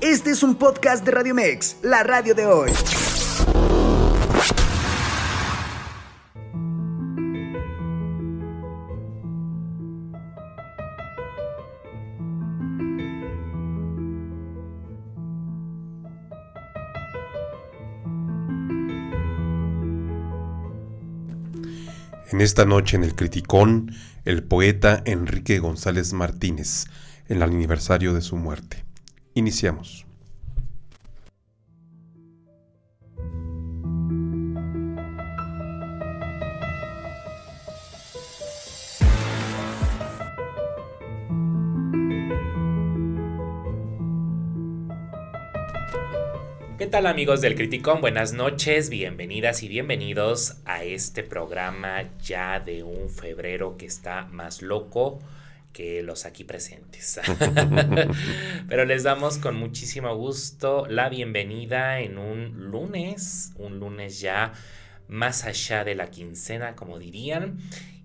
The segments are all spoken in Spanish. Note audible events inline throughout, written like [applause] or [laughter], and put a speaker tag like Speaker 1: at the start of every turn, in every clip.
Speaker 1: Este es un podcast de Radio Mex, la radio de hoy.
Speaker 2: En esta noche en el Criticón, el poeta Enrique González Martínez, en el aniversario de su muerte. Iniciamos.
Speaker 3: ¿Qué tal amigos del Criticón? Buenas noches, bienvenidas y bienvenidos a este programa ya de un febrero que está más loco que los aquí presentes. [laughs] Pero les damos con muchísimo gusto la bienvenida en un lunes, un lunes ya más allá de la quincena, como dirían.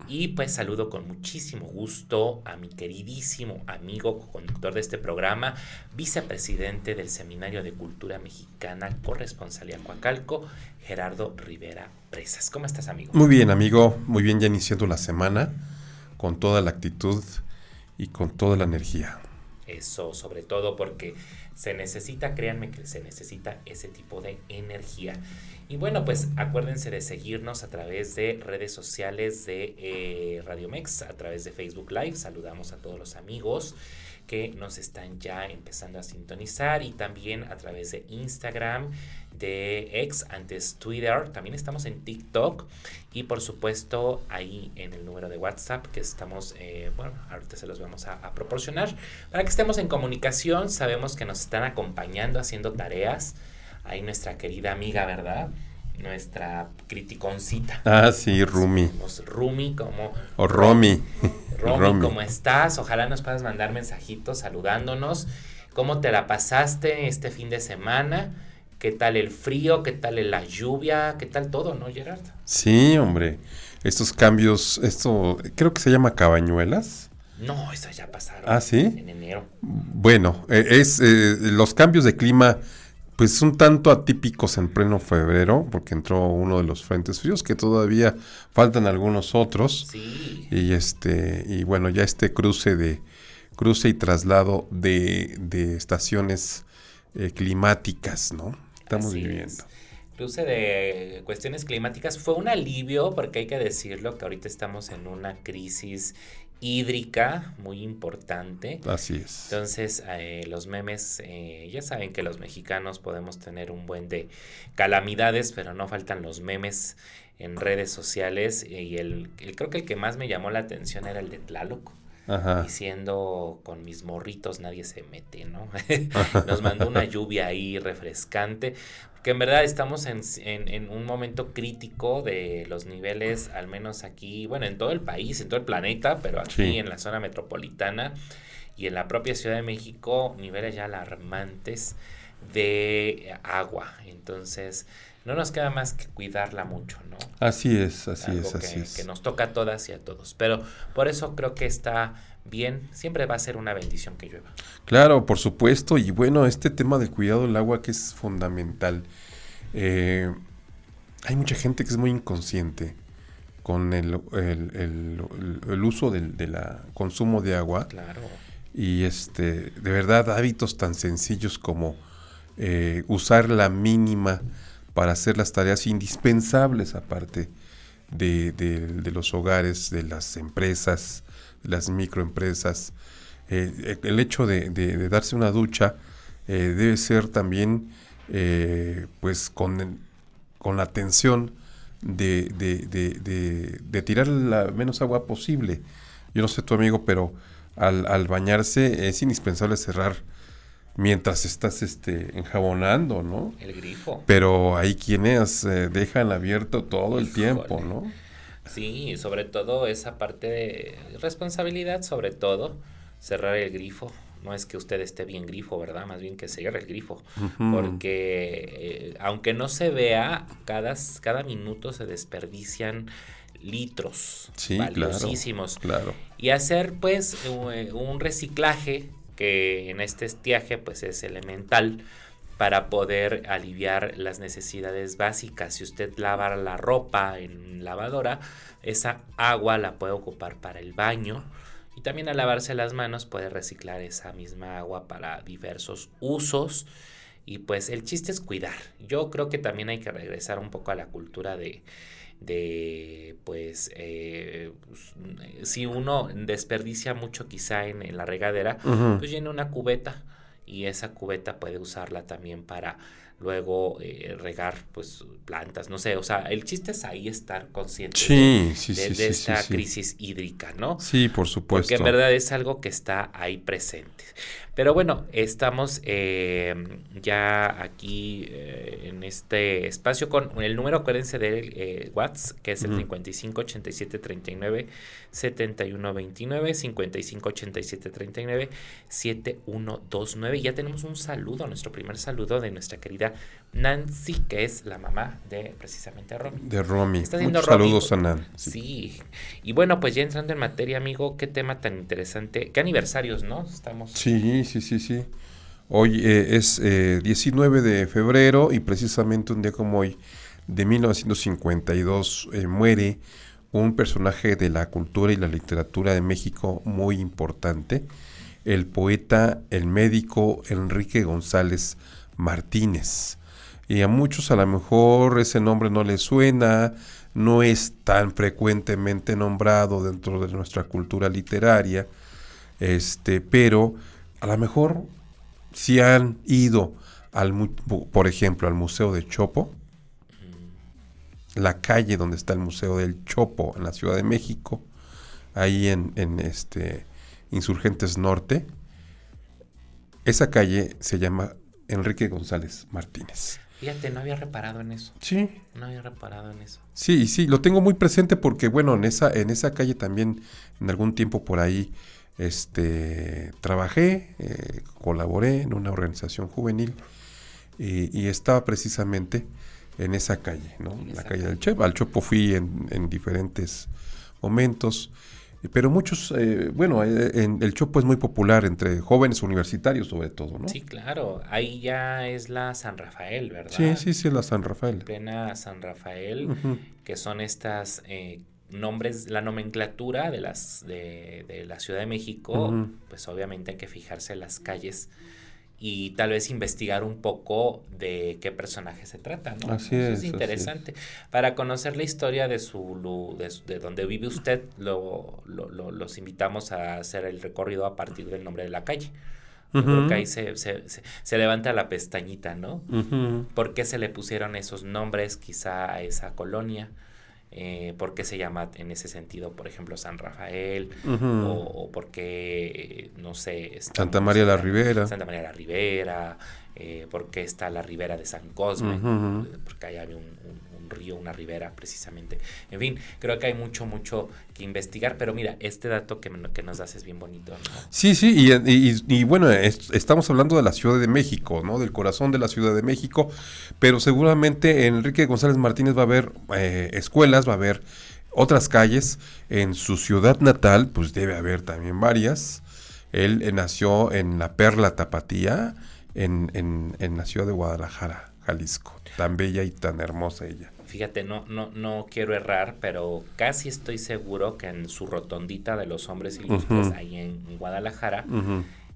Speaker 3: Y pues saludo con muchísimo gusto a mi queridísimo amigo conductor de este programa, vicepresidente del Seminario de Cultura Mexicana, corresponsalía Coacalco, Gerardo Rivera Presas. ¿Cómo estás, amigo?
Speaker 2: Muy bien, amigo. Muy bien, ya iniciando la semana con toda la actitud y con toda la energía.
Speaker 3: Eso, sobre todo porque se necesita, créanme que se necesita ese tipo de energía. Y bueno, pues acuérdense de seguirnos a través de redes sociales de eh, Radio Mex, a través de Facebook Live. Saludamos a todos los amigos que nos están ya empezando a sintonizar y también a través de Instagram, de ex, antes Twitter, también estamos en TikTok y por supuesto ahí en el número de WhatsApp que estamos, eh, bueno, ahorita se los vamos a, a, proporcionar para que estemos en comunicación, sabemos que nos están acompañando haciendo tareas, ahí nuestra querida amiga, ¿verdad? Nuestra criticoncita.
Speaker 2: Ah, sí, Rumi.
Speaker 3: Rumi como...
Speaker 2: O Romy.
Speaker 3: Romy, Romy, ¿cómo estás? Ojalá nos puedas mandar mensajitos saludándonos. ¿Cómo te la pasaste este fin de semana? ¿Qué tal el frío? ¿Qué tal la lluvia? ¿Qué tal todo, no, Gerard?
Speaker 2: Sí, hombre. Estos cambios, esto creo que se llama cabañuelas.
Speaker 3: No, eso ya pasaron.
Speaker 2: Ah, sí.
Speaker 3: En enero.
Speaker 2: Bueno, es eh, los cambios de clima pues un tanto atípicos en pleno febrero, porque entró uno de los frentes fríos, que todavía faltan algunos otros.
Speaker 3: Sí.
Speaker 2: Y este, y bueno, ya este cruce de, cruce y traslado de, de estaciones eh, climáticas, ¿no? Estamos
Speaker 3: Así
Speaker 2: viviendo.
Speaker 3: Es. Cruce de cuestiones climáticas fue un alivio, porque hay que decirlo que ahorita estamos en una crisis hídrica muy importante.
Speaker 2: Así es.
Speaker 3: Entonces, eh, los memes, eh, ya saben que los mexicanos podemos tener un buen de calamidades, pero no faltan los memes en redes sociales. Y el, el creo que el que más me llamó la atención era el de Tlaloc.
Speaker 2: Ajá.
Speaker 3: Diciendo con mis morritos nadie se mete, ¿no? [laughs] [laughs] Nos mandó una lluvia ahí refrescante que en verdad estamos en, en, en, un momento crítico de los niveles, al menos aquí, bueno, en todo el país, en todo el planeta, pero aquí sí. en la zona metropolitana y en la propia Ciudad de México, niveles ya alarmantes de agua. Entonces, no nos queda más que cuidarla mucho, ¿no?
Speaker 2: Así es, así
Speaker 3: Algo
Speaker 2: es, así
Speaker 3: que,
Speaker 2: es.
Speaker 3: Que nos toca a todas y a todos. Pero por eso creo que está bien, siempre va a ser una bendición que llueva.
Speaker 2: Claro, por supuesto, y bueno, este tema del cuidado del agua que es fundamental. Eh, hay mucha gente que es muy inconsciente con el, el, el, el uso del de la consumo de agua.
Speaker 3: Claro.
Speaker 2: Y este, de verdad, hábitos tan sencillos como eh, usar la mínima para hacer las tareas indispensables aparte de, los hogares, de las empresas, las microempresas. Eh, el hecho de, darse una ducha eh, debe ser también eh, pues con, con la atención de, de, tirar la menos agua posible. Yo no sé tu amigo, pero al bañarse es indispensable cerrar mientras estás este enjabonando, ¿no?
Speaker 3: El grifo.
Speaker 2: Pero hay quienes eh, dejan abierto todo el tiempo, ¿no?
Speaker 3: Sí, sobre todo esa parte de responsabilidad, sobre todo, cerrar el grifo. No es que usted esté bien grifo, ¿verdad? Más bien que cierre el grifo.
Speaker 2: Uh -huh.
Speaker 3: Porque eh, aunque no se vea, cada, cada minuto se desperdician litros
Speaker 2: sí,
Speaker 3: valiosísimos.
Speaker 2: Claro, claro.
Speaker 3: Y hacer pues un reciclaje que en este estiaje pues es elemental para poder aliviar las necesidades básicas. Si usted lava la ropa en lavadora, esa agua la puede ocupar para el baño y también al lavarse las manos puede reciclar esa misma agua para diversos usos. Y pues el chiste es cuidar. Yo creo que también hay que regresar un poco a la cultura de, de pues, eh, pues si uno desperdicia mucho quizá en, la regadera, pues llena una cubeta y esa cubeta puede usarla también para luego eh, regar pues plantas, no sé, o sea, el chiste es ahí estar consciente de, esta crisis hídrica, ¿no?
Speaker 2: Sí, por supuesto.
Speaker 3: Porque en verdad es algo que está ahí presente. Pero bueno, estamos eh, ya aquí eh, en este espacio con el número, acuérdense del eh, WhatsApp, que es el 55 87 39 71 29, 55 87 39 7129. Ya tenemos un saludo, nuestro primer saludo de nuestra querida Nancy, que es la mamá de precisamente Romy.
Speaker 2: De Romy. Está Muchos saludos a Nancy.
Speaker 3: Sí. Y bueno, pues ya entrando en materia, amigo, qué tema tan interesante. Qué aniversarios, ¿no? Estamos.
Speaker 2: Sí, sí, sí, sí. Hoy eh, es 19 eh, de febrero y precisamente un día como hoy, de 1952, eh, muere un personaje de la cultura y la literatura de México muy importante, el poeta, el médico Enrique González Martínez. Y a muchos a lo mejor ese nombre no les suena, no es tan frecuentemente nombrado dentro de nuestra cultura literaria, este, pero a lo mejor si han ido al, por ejemplo, al Museo de Chopo, la calle donde está el Museo del Chopo en la Ciudad de México, ahí en, en este Insurgentes Norte, esa calle se llama Enrique González Martínez.
Speaker 3: Fíjate, no había reparado en eso.
Speaker 2: Sí.
Speaker 3: No había reparado en eso.
Speaker 2: Sí, sí, lo tengo muy presente porque, bueno, en esa, en esa calle también, en algún tiempo por ahí, este, trabajé, eh, colaboré en una organización juvenil y, estaba precisamente en esa calle, ¿no? En la calle, del Chepo. Al Chopo fui en, en diferentes momentos. Pero muchos, eh, bueno, eh, en el Chopo es muy popular entre jóvenes universitarios sobre todo, ¿no?
Speaker 3: Sí, claro. Ahí ya es la San Rafael, ¿verdad?
Speaker 2: Sí, sí, sí, la San Rafael.
Speaker 3: Plena San Rafael, que son estas eh, nombres, la nomenclatura de las de, de la Ciudad de México, pues obviamente hay que fijarse en las calles y tal vez investigar un poco de qué personaje se trata, ¿no?
Speaker 2: Así es.
Speaker 3: es interesante. Para conocer la historia de su, de, donde vive usted, lo, los invitamos a hacer el recorrido a partir del nombre de la calle. Creo que ahí se, se, se, levanta la pestañita, ¿no? ¿Por qué se le pusieron esos nombres quizá a esa colonia? Eh, por qué se llama en ese sentido, por ejemplo, San Rafael, o, por qué, no sé...
Speaker 2: Santa María la Ribera.
Speaker 3: Santa María la Ribera, eh, por qué está la Ribera de San Cosme, porque ahí hay un, río, una ribera precisamente. En fin, creo que hay mucho, mucho que investigar, pero mira, este dato que, nos das es bien bonito.
Speaker 2: Sí, sí, y, bueno, estamos hablando de la Ciudad de México, ¿no? Del corazón de la Ciudad de México, pero seguramente Enrique González Martínez va a haber eh, escuelas, va a haber otras calles. En su ciudad natal, pues debe haber también varias. Él eh, nació en la Perla Tapatía, en, en, en la ciudad de Guadalajara, Jalisco. Tan bella y tan hermosa ella
Speaker 3: fíjate, no, no, no quiero errar, pero casi estoy seguro que en su rotondita de los hombres ilustres, ahí en Guadalajara,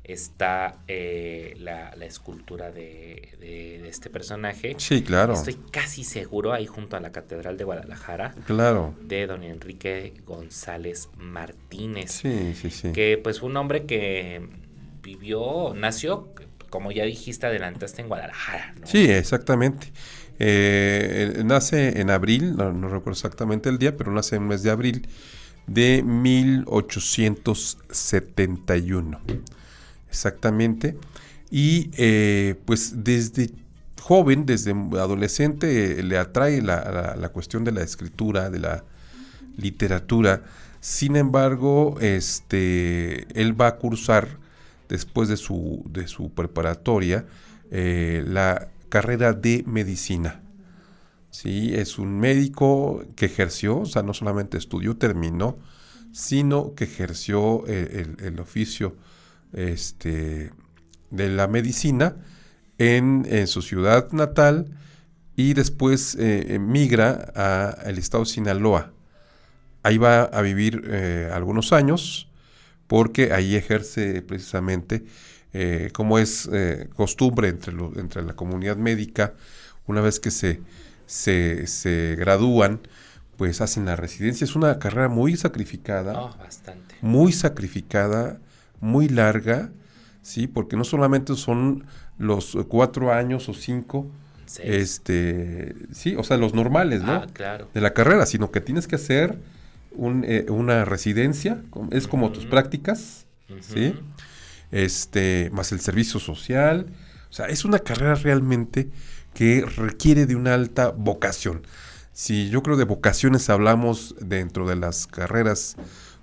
Speaker 3: está eh, la, escultura de, este personaje.
Speaker 2: Sí, claro.
Speaker 3: Estoy casi seguro ahí junto a la Catedral de Guadalajara.
Speaker 2: Claro.
Speaker 3: De don Enrique González Martínez.
Speaker 2: Sí, sí, sí.
Speaker 3: Que pues fue un hombre que vivió, nació, como ya dijiste, adelantaste en Guadalajara.
Speaker 2: Sí, exactamente. Eh, nace en abril, no, recuerdo exactamente el día, pero nace en el mes de abril de 1871. Exactamente. Y eh, pues desde joven, desde adolescente, le atrae la, la, cuestión de la escritura, de la literatura. Sin embargo, este, él va a cursar, después de su, de su preparatoria, eh, la carrera de medicina. ¿sí? Es un médico que ejerció, o sea, no solamente estudió, terminó, sino que ejerció eh, el, oficio este, de la medicina en, su ciudad natal y después eh, migra al estado de Sinaloa. Ahí va a vivir eh, algunos años porque ahí ejerce precisamente, eh, como es costumbre entre, entre la comunidad médica, una vez que se, se, se, gradúan, pues hacen la residencia. Es una carrera muy sacrificada.
Speaker 3: Oh, bastante.
Speaker 2: Muy sacrificada, muy larga, ¿sí? Porque no solamente son los cuatro años o cinco, este, sí, o sea, los normales, ¿no?
Speaker 3: Ah, claro.
Speaker 2: De la carrera, sino que tienes que hacer eh, una residencia, es como tus prácticas, ¿sí? Este, más el servicio social. O sea, es una carrera realmente que requiere de una alta vocación. Si yo creo de vocaciones hablamos dentro de las carreras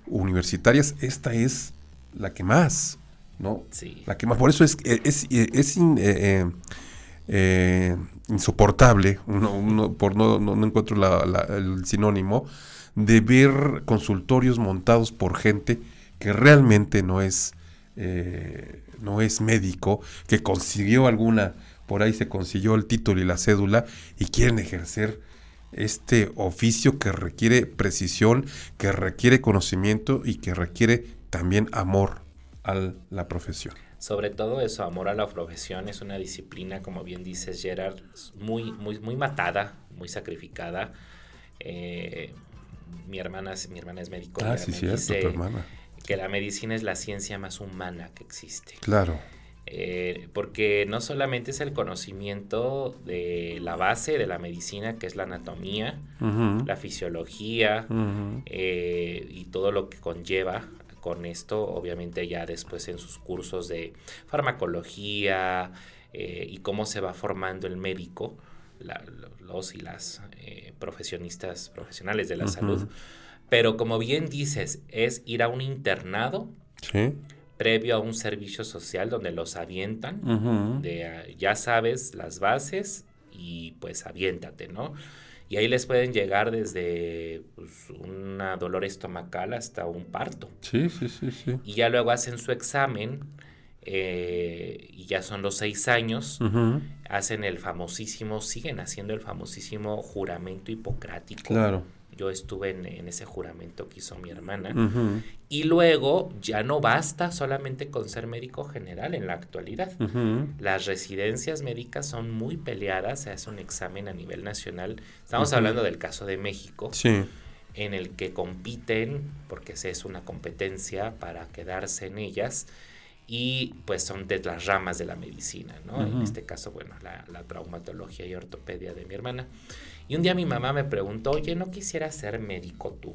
Speaker 2: universitarias, esta es la que más, ¿no?
Speaker 3: Sí.
Speaker 2: La que más. Por eso es, es, es, eh, eh, insoportable, por no, no, encuentro el sinónimo, de ver consultorios montados por gente que realmente no es, eh, no es médico, que consiguió alguna, por ahí se consiguió el título y la cédula y quieren ejercer este oficio que requiere precisión, que requiere conocimiento y que requiere también amor a la profesión
Speaker 3: sobre todo eso, amor a la profesión, es una disciplina, como bien dices Gerard, muy, muy, muy matada, muy sacrificada. Eh, mi, hermana, mi hermana es médico.
Speaker 2: Ah, sí, cierto, tu hermana.
Speaker 3: Que la medicina es la ciencia más humana que existe.
Speaker 2: Claro.
Speaker 3: Eh, porque no solamente es el conocimiento de la base de la medicina, que es la anatomía, la fisiología eh, y todo lo que conlleva con esto, obviamente ya después en sus cursos de farmacología eh, y cómo se va formando el médico, los y las eh, profesionistas profesionales de la salud. Pero como bien dices, es ir a un internado previo a un servicio social donde los avientan, de ah, ya sabes las bases y pues aviéntate, ¿no? Y ahí les pueden llegar desde pues, una dolor estomacal hasta un parto.
Speaker 2: Sí, sí, sí, sí.
Speaker 3: Y ya luego hacen su examen eh, y ya son los seis años, hacen el famosísimo, siguen haciendo el famosísimo juramento hipocrático.
Speaker 2: Claro
Speaker 3: yo estuve en, ese juramento que hizo mi hermana. Y luego ya no basta solamente con ser médico general en la actualidad. Las residencias médicas son muy peleadas, se hace un examen a nivel nacional. Estamos hablando del caso de México. En el que compiten, porque es una competencia para quedarse en ellas, y pues son de las ramas de la medicina, ¿no? En este caso, bueno, la, la traumatología y ortopedia de mi hermana. Y un día mi mamá me preguntó, oye, ¿no quisiera ser médico tú?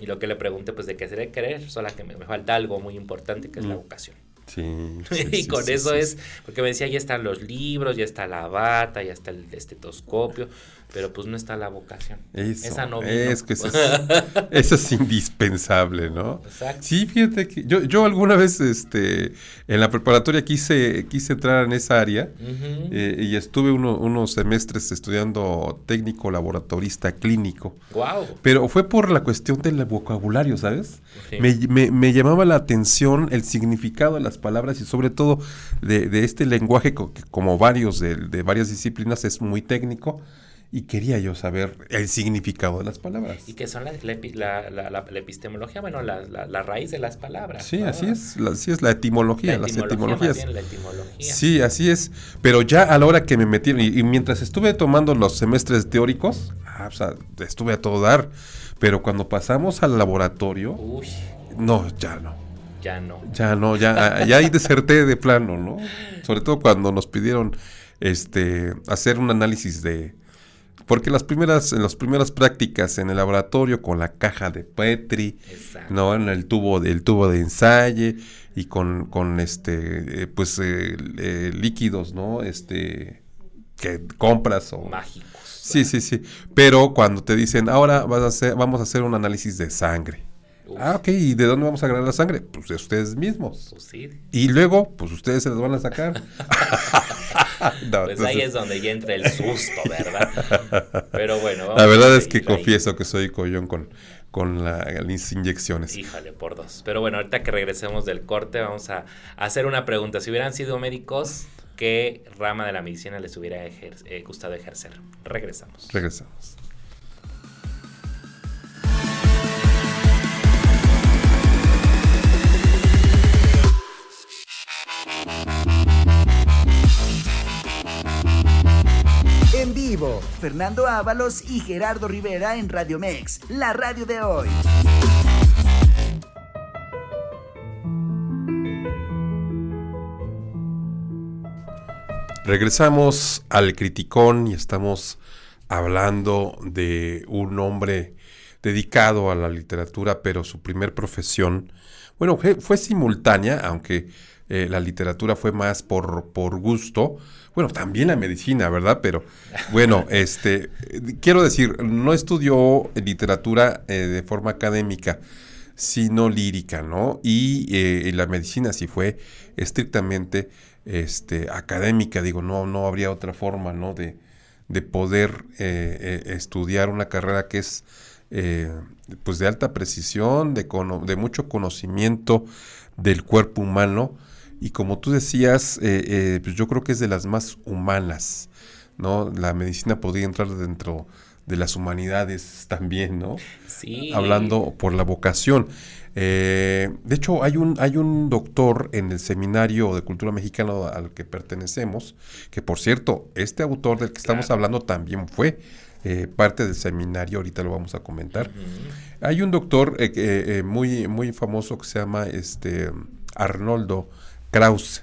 Speaker 3: Y lo que le pregunté, pues de qué seré querer, solo que me, falta algo muy importante que es la vocación.
Speaker 2: Sí, [laughs]
Speaker 3: y con eso es, porque me decía, ya están los libros, ya está la bata, ya está el estetoscopio, pero pues no está la vocación. Esa no
Speaker 2: Es que [laughs] eso es, indispensable, ¿no? Exacto. Sí, fíjate que yo, yo alguna vez este, en la preparatoria quise, quise entrar en esa área eh, y estuve unos semestres estudiando técnico laboratorista clínico.
Speaker 3: Wow.
Speaker 2: Pero fue por la cuestión del vocabulario, ¿sabes? Me, me, llamaba la atención el significado de las palabras y sobre todo de, de este lenguaje que como varios de, de varias disciplinas es muy técnico y quería yo saber el significado de las palabras.
Speaker 3: Y que son la, la, epistemología, bueno, la, raíz de las palabras.
Speaker 2: Sí, así es, así es la etimología, las etimologías.
Speaker 3: etimología.
Speaker 2: Sí, así es. Pero ya a la hora que me metí, y, mientras estuve tomando los semestres teóricos, ah, o sea, estuve a todo dar, pero cuando pasamos al laboratorio, no, ya no.
Speaker 3: Ya no.
Speaker 2: Ya no, ya, ya ahí deserté de plano, ¿no? Sobre todo cuando nos pidieron este hacer un análisis de porque las primeras, en las primeras prácticas en el laboratorio con la caja de Petri, no, en el tubo, el tubo de ensayo y con, con este, eh, pues eh, eh, líquidos, ¿no? Este, que compras o
Speaker 3: mágicos.
Speaker 2: Sí, sí, sí. Pero cuando te dicen, ahora vas a hacer, vamos a hacer un análisis de sangre. Ah, ok, ¿y de dónde vamos a agarrar la sangre? Pues de ustedes mismos.
Speaker 3: Pues sí.
Speaker 2: Y luego, pues ustedes se las van a sacar. [laughs]
Speaker 3: pues ahí es donde ya entra el susto, ¿verdad? Pero bueno.
Speaker 2: la verdad es que confieso que soy collón con, con las inyecciones.
Speaker 3: Híjole, por dos. Pero bueno, ahorita que regresemos del corte, vamos a, hacer una pregunta. Si hubieran sido médicos, ¿qué rama de la medicina les hubiera eh, gustado ejercer? Regresamos.
Speaker 2: Regresamos.
Speaker 1: Fernando Ábalos y Gerardo Rivera en Radio Mex, la radio de hoy.
Speaker 2: Regresamos al criticón y estamos hablando de un hombre dedicado a la literatura, pero su primer profesión, bueno, fue, simultánea, aunque eh, la literatura fue más por, por gusto, bueno, también la medicina, ¿verdad? Pero bueno, [laughs] este, quiero decir, no estudió literatura eh, de forma académica, sino lírica, ¿no? Y eh, la medicina sí fue estrictamente este, académica, digo, no, no habría otra forma, ¿no? De, de poder eh, estudiar una carrera que es pues de alta precisión, de, de mucho conocimiento del cuerpo humano, y como tú decías, eh, eh, pues yo creo que es de las más humanas, ¿no? La medicina podría entrar dentro de las humanidades también, ¿no?
Speaker 3: Sí.
Speaker 2: Hablando por la vocación. Eh, de hecho, hay un, hay un doctor en el Seminario de Cultura Mexicana al que pertenecemos, que por cierto, este autor del que estamos hablando también fue parte del seminario, ahorita lo vamos a comentar. Hay un doctor muy, muy famoso que se llama este, Arnoldo Krause.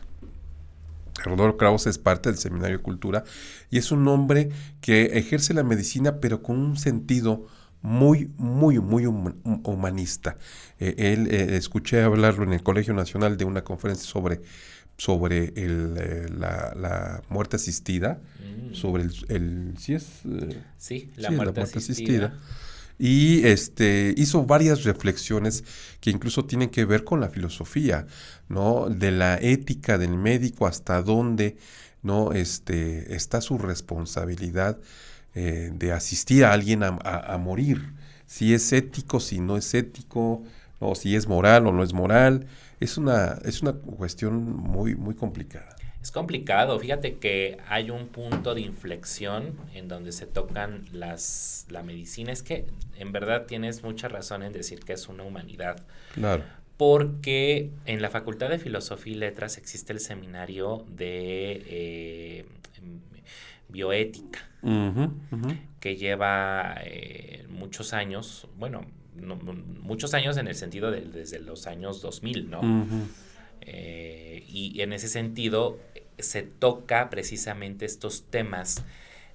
Speaker 2: Rodolfo Krause es parte del Seminario de Cultura y es un hombre que ejerce la medicina pero con un sentido muy, muy, muy humanista. Eh, él eh, escuché hablarlo en el Colegio Nacional de una conferencia sobre, sobre eh, la, muerte asistida, mm. sobre el,
Speaker 3: ¿sí
Speaker 2: es?
Speaker 3: sí, la, muerte, asistida
Speaker 2: y este, hizo varias reflexiones que incluso tienen que ver con la filosofía, ¿no? De la ética del médico, hasta dónde, ¿no? Este, está su responsabilidad eh, de asistir a alguien a, morir, si es ético, si no es ético, o si es moral o no es moral, es una, es una cuestión muy, muy complicada.
Speaker 3: Es complicado, fíjate que hay un punto de inflexión en donde se tocan las, la medicina. Es que en verdad tienes mucha razón en decir que es una humanidad.
Speaker 2: Claro.
Speaker 3: Porque en la Facultad de Filosofía y Letras existe el seminario de eh, bioética, que lleva eh, muchos años, bueno, muchos años en el sentido de desde los años 2000, ¿no? Eh, y en ese sentido se toca precisamente estos temas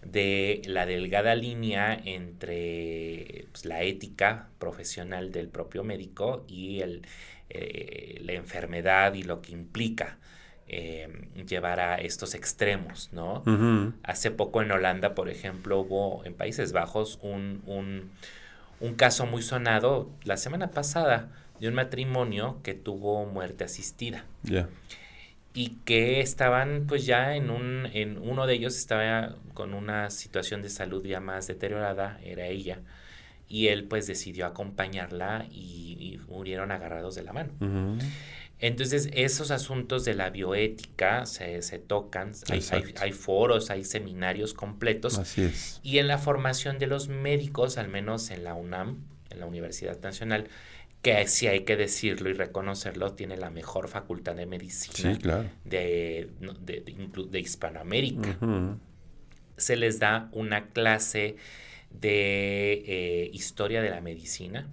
Speaker 3: de la delgada línea entre pues, la ética profesional del propio médico y el, eh, la enfermedad y lo que implica eh, llevar a estos extremos, ¿no? Hace poco en Holanda, por ejemplo, hubo en Países Bajos un, un, un caso muy sonado la semana pasada de un matrimonio que tuvo muerte asistida. Y que estaban pues ya en un, en uno de ellos estaba con una situación de salud ya más deteriorada, era ella, y él pues decidió acompañarla y, murieron agarrados de la mano. Entonces, esos asuntos de la bioética se, se tocan, hay, hay, foros, hay seminarios completos.
Speaker 2: Así es.
Speaker 3: Y en la formación de los médicos, al menos en la UNAM, en la Universidad Nacional, que si hay que decirlo y reconocerlo, tiene la mejor facultad de medicina de, de, Hispanoamérica. Se les da una clase de eh, historia de la medicina,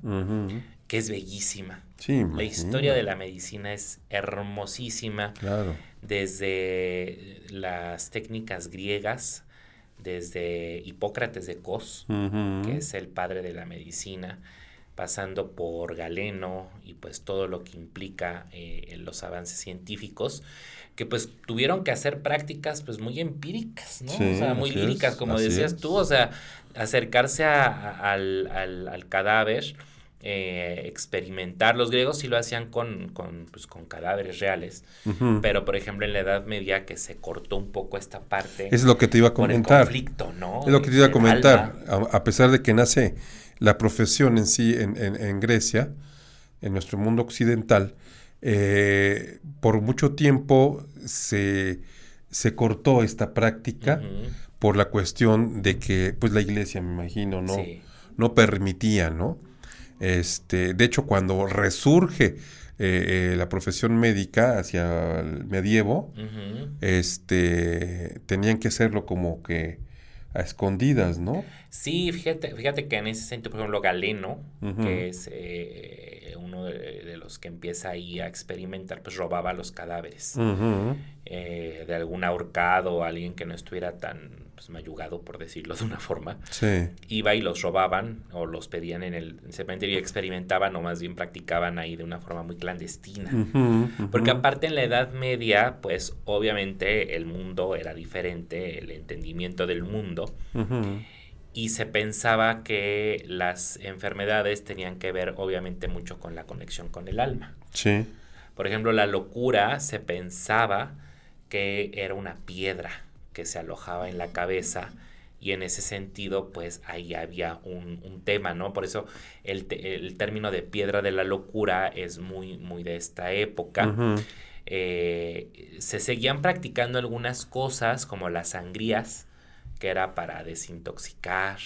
Speaker 3: que es bellísima. la historia de la medicina es hermosísima. Desde las técnicas griegas, desde Hipócrates de Cos, que es el padre de la medicina, pasando por Galeno y pues todo lo que implica eh, los avances científicos, que pues tuvieron que hacer prácticas pues muy empíricas, ¿no? o sea, muy líricas, como decías tú, o sea, acercarse al, al, cadáver eh, experimentar. Los griegos sí lo hacían con, con, pues, con cadáveres reales, pero por ejemplo en la Edad Media que se cortó un poco esta parte.
Speaker 2: Es lo que te iba a comentar.
Speaker 3: conflicto, ¿no?
Speaker 2: Es lo que te iba a comentar. A, pesar de que nace la profesión en sí en, en, Grecia, en nuestro mundo occidental, eh, por mucho tiempo se, se cortó esta práctica por la cuestión de que, pues la iglesia, me imagino, no, no permitía, ¿no? Este, de hecho, cuando resurge eh, eh, la profesión médica hacia el medievo, este, tenían que hacerlo como que a escondidas, ¿no?
Speaker 3: Sí, fíjate, fíjate que en ese sentido, por ejemplo, Galeno, que es eh, uno de, los que empieza ahí a experimentar, pues robaba los cadáveres de algún ahorcado o alguien que no estuviera tan pues, mayugado, por decirlo de una forma, iba y los robaban o los pedían en el cementerio y experimentaban o más bien practicaban ahí de una forma muy clandestina. Porque aparte en la Edad Media, pues obviamente el mundo era diferente, el entendimiento del mundo. Y se pensaba que las enfermedades tenían que ver obviamente mucho con la conexión con el alma.
Speaker 2: Sí.
Speaker 3: Por ejemplo, la locura se pensaba que era una piedra que se alojaba en la cabeza y en ese sentido pues ahí había un, tema, ¿no? Por eso el, término de piedra de la locura es muy, muy de esta época. Eh, se seguían practicando algunas cosas como las sangrías, que era para desintoxicar,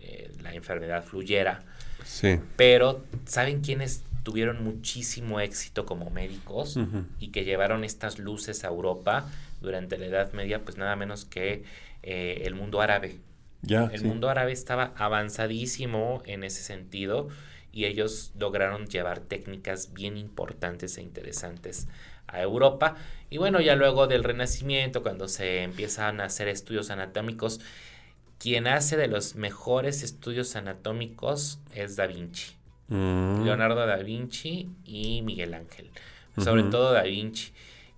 Speaker 3: eh, la enfermedad fluyera.
Speaker 2: Sí.
Speaker 3: Pero, ¿saben quiénes tuvieron muchísimo éxito como médicos y que llevaron estas luces a Europa? durante la Edad Media, pues nada menos que eh, el mundo árabe.
Speaker 2: Ya,
Speaker 3: el mundo árabe estaba avanzadísimo en ese sentido y ellos lograron llevar técnicas bien importantes e interesantes a Europa. Y bueno, ya luego del Renacimiento, cuando se empiezan a hacer estudios anatómicos, quien hace de los mejores estudios anatómicos es Da Vinci. Mm. Leonardo da Vinci y Miguel Ángel. Sobre todo Da Vinci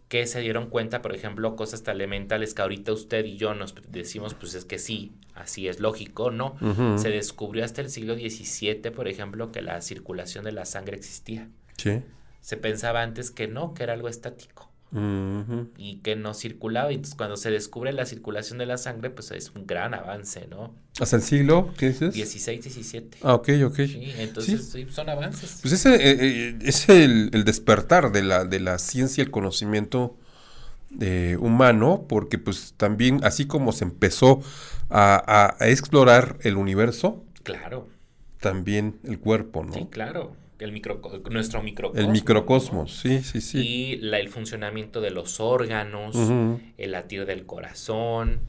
Speaker 3: que se dieron cuenta, por ejemplo, cosas tan elementales que ahorita usted y yo nos decimos, pues es que sí, así es lógico, ¿no? Se descubrió hasta el siglo XVII, por ejemplo, que la circulación de la sangre existía.
Speaker 2: Sí.
Speaker 3: Se pensaba antes que no, que era algo estático y que no circulaba. Y cuando se descubre la circulación de la sangre, pues es un gran avance, ¿no?
Speaker 2: ¿Hasta el siglo? ¿Qué dices?
Speaker 3: 16, 17.
Speaker 2: Ah, ok, ok.
Speaker 3: Sí, entonces sí. son avances.
Speaker 2: Pues ese eh, eh, es el, despertar de la, de la ciencia y el conocimiento eh, humano, porque pues también, así como se empezó a, a explorar el universo.
Speaker 3: Claro.
Speaker 2: También el cuerpo, ¿no?
Speaker 3: Sí, claro el micro, nuestro microcosmos.
Speaker 2: El microcosmos, sí, sí, sí.
Speaker 3: Y la, el funcionamiento de los órganos, el latir del corazón.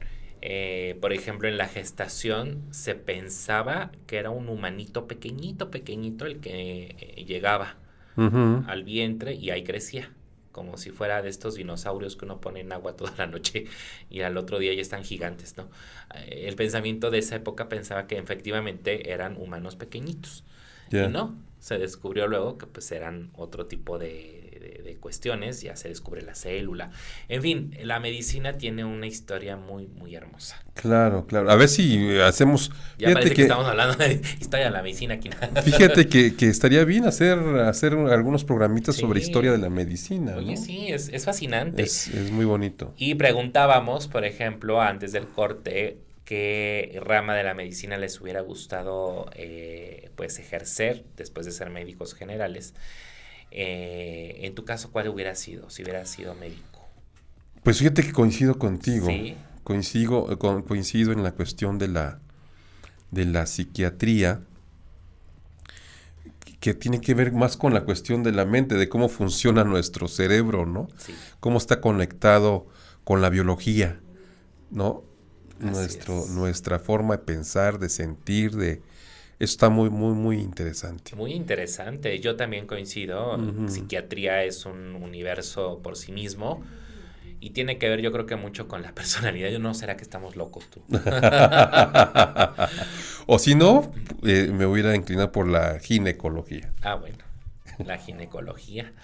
Speaker 3: Eh, por ejemplo, en la gestación se pensaba que era un humanito pequeñito, pequeñito el que eh, llegaba al vientre y ahí crecía como si fuera de estos dinosaurios que uno pone en agua toda la noche y al otro día ya están gigantes, ¿no? Eh, el pensamiento de esa época pensaba que efectivamente eran humanos pequeñitos. Y no, se descubrió luego que pues eran otro tipo de, cuestiones, ya se descubre la célula. En fin, la medicina tiene una historia muy, muy hermosa.
Speaker 2: Claro, claro. A ver si hacemos...
Speaker 3: Ya parece que, estamos hablando de [laughs] historia de la medicina aquí. [laughs]
Speaker 2: Fíjate que, que, estaría bien hacer, hacer algunos programitas sobre historia de la medicina.
Speaker 3: Oye, sí, es, es fascinante.
Speaker 2: Es, es muy bonito.
Speaker 3: Y preguntábamos, por ejemplo, antes del corte, qué rama de la medicina les hubiera gustado eh, pues ejercer después de ser médicos generales. Eh, en tu caso, ¿cuál hubiera sido si hubiera sido médico?
Speaker 2: Pues fíjate que coincido contigo. Coincido, coincido en la cuestión de la, de la psiquiatría, que tiene que ver más con la cuestión de la mente, de cómo funciona nuestro cerebro, ¿no? Cómo está conectado con la biología, ¿no? Nuestro, nuestra forma de pensar, de sentir, de... Eso está muy, muy, muy interesante.
Speaker 3: Muy interesante. Yo también coincido. Psiquiatría es un universo por sí mismo y tiene que ver yo creo que mucho con la personalidad. Yo no, ¿será que estamos locos tú? [laughs]
Speaker 2: o si no, eh, me hubiera inclinado por la ginecología.
Speaker 3: Ah, bueno, la ginecología.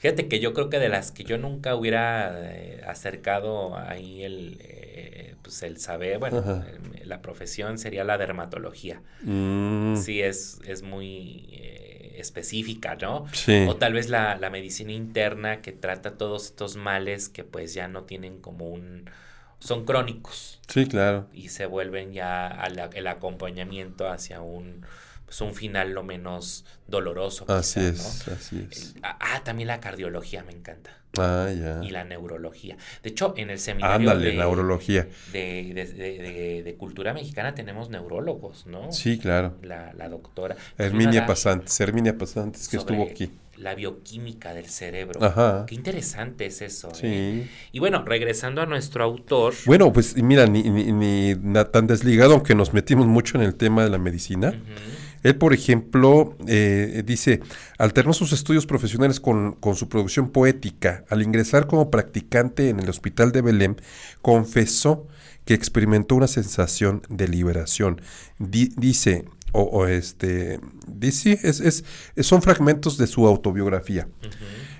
Speaker 3: Fíjate que yo creo que de las que yo nunca hubiera eh, acercado ahí el, eh, pues el saber, bueno, la profesión sería la dermatología. Mm. Sí, es, es muy... Eh, eh, específica, ¿no?
Speaker 2: Sí.
Speaker 3: O tal vez la, la medicina interna que trata todos estos males que pues ya no tienen como un... son crónicos
Speaker 2: Sí, claro.
Speaker 3: y se vuelven ya al el acompañamiento hacia un, pues un final lo menos doloroso.
Speaker 2: Así
Speaker 3: quizá,
Speaker 2: es,
Speaker 3: ¿no?
Speaker 2: así es.
Speaker 3: El- ah, ah, también la cardiología me encanta.
Speaker 2: Ah, ya.
Speaker 3: Y la neurología. De hecho, en el seminario
Speaker 2: Ándale,
Speaker 3: de,
Speaker 2: la urología.
Speaker 3: de, de- de- cultura mexicana tenemos neurólogos, ¿no?
Speaker 2: Sí, claro.
Speaker 3: La, la doctora.
Speaker 2: Herminia Pasantes, Herminia Pasantes que estuvo aquí.
Speaker 3: La bioquímica del cerebro.
Speaker 2: Ajá.
Speaker 3: Qué interesante es eso. ¿eh?
Speaker 2: Sí.
Speaker 3: Y bueno, regresando a nuestro autor.
Speaker 2: Bueno, pues mira, ni, ni, ni tan desligado, aunque nos metimos mucho en el tema de la medicina.
Speaker 3: Ujú.
Speaker 2: Él, por ejemplo, eh, dice, alternó sus estudios profesionales con, con su producción poética. Al ingresar como practicante en el hospital de Belém, confesó que experimentó una sensación de liberación. Di- dice, o, o este, dice, es, es- son fragmentos de su autobiografía.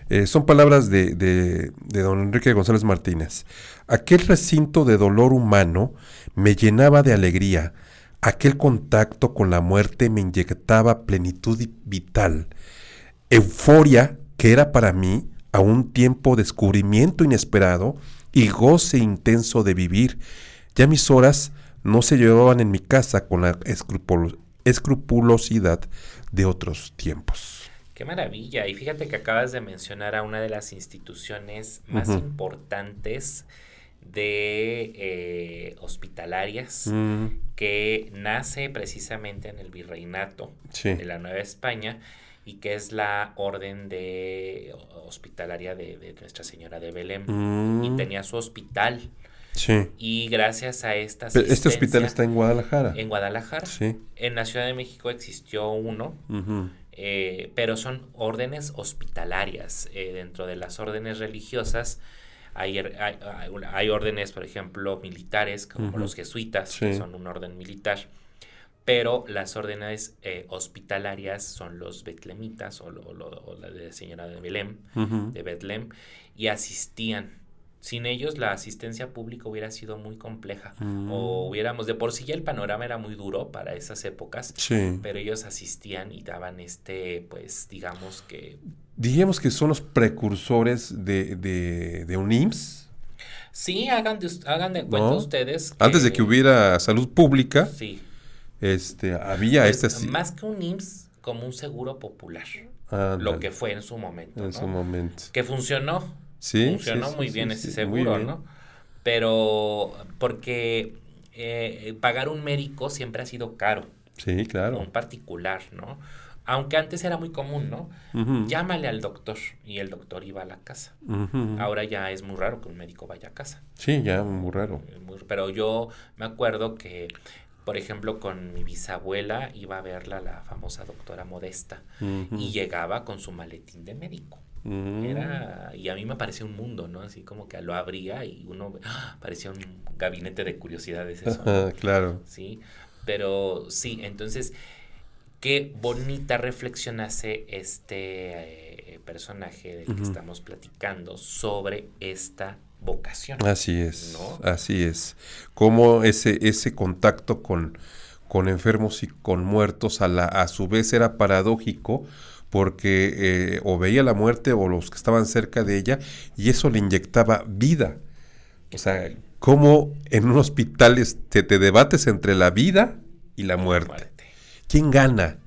Speaker 2: Eh, son palabras de, de- de don Enrique González Martínez. Aquel recinto de dolor humano me llenaba de alegría. Aquel contacto con la muerte me inyectaba plenitud vital. Euforia que era para mí a un tiempo descubrimiento inesperado y goce intenso de vivir. Ya mis horas no se llevaban en mi casa con la escrupulo- escrupulosidad de otros tiempos.
Speaker 3: Qué maravilla. Y fíjate que acabas de mencionar a una de las instituciones más importantes de eh, hospitalarias
Speaker 2: Mm,
Speaker 3: que nace precisamente en el virreinato
Speaker 2: sí.
Speaker 3: de la Nueva España y que es la orden de hospitalaria de, de Nuestra Señora de Belém.
Speaker 2: Mm,
Speaker 3: Y tenía su hospital.
Speaker 2: sí.
Speaker 3: Y gracias a esta
Speaker 2: Este hospital está en Guadalajara.
Speaker 3: en Guadalajara.
Speaker 2: Sí.
Speaker 3: En la Ciudad de México existió uno, eh, pero son órdenes hospitalarias. Eh, dentro de las órdenes religiosas hay, hay, hay- órdenes, por ejemplo, militares, como los jesuitas, que son un orden militar. Pero las órdenes eh, hospitalarias son los betlemitas o, lo- lo- o la de Señora de Belém, de Betlem, y asistían. Sin ellos la asistencia pública hubiera sido muy compleja.
Speaker 2: Mm.
Speaker 3: O hubiéramos, de por sí ya el panorama era muy duro para esas épocas,
Speaker 2: Sí.
Speaker 3: pero ellos asistían y daban este, pues digamos que...
Speaker 2: Diríamos que son los precursores de, de, de un IMSS.
Speaker 3: Sí, hagan de, hagan de cuenta
Speaker 2: ¿No?
Speaker 3: ustedes.
Speaker 2: Antes de que hubiera salud pública,
Speaker 3: Sí.
Speaker 2: este, había
Speaker 3: Pues,
Speaker 2: este...
Speaker 3: Más que un IMSS, como un seguro popular.
Speaker 2: Ándale,
Speaker 3: Lo que fue en su momento.
Speaker 2: en
Speaker 3: ¿no?
Speaker 2: su momento.
Speaker 3: Que funcionó.
Speaker 2: Sí,
Speaker 3: funcionó
Speaker 2: sí,
Speaker 3: muy bien ese seguro,
Speaker 2: bien.
Speaker 3: ¿no? Pero porque eh, pagar un médico siempre ha sido caro,
Speaker 2: Sí, claro.
Speaker 3: un particular, ¿no? Aunque antes era muy común, ¿no? Llámale al doctor y el doctor iba a la casa. Ahora ya es muy raro que un médico vaya a casa.
Speaker 2: Sí, ya, muy raro.
Speaker 3: Eh, Pero yo me acuerdo que, por ejemplo, con mi bisabuela iba a verla la famosa doctora Modesta y llegaba con su maletín de médico.
Speaker 2: Ujú.
Speaker 3: Era, y a mí me parecía un mundo, ¿no? Así como que lo abría y uno ¡ah! parecía un gabinete de curiosidades eso, [laughs]
Speaker 2: claro.
Speaker 3: Sí, pero sí, entonces, qué bonita reflexión hace este eh, personaje del que estamos platicando sobre esta vocación.
Speaker 2: Así es,
Speaker 3: ¿No?
Speaker 2: así es. Como ese, ese contacto con, con enfermos y con muertos a, la, a su vez era paradójico porque eh, o veía la muerte o los que estaban cerca de ella y eso le inyectaba vida. O sea, como en un hospital este, te debates entre la vida y la muerte. ¿Quién gana?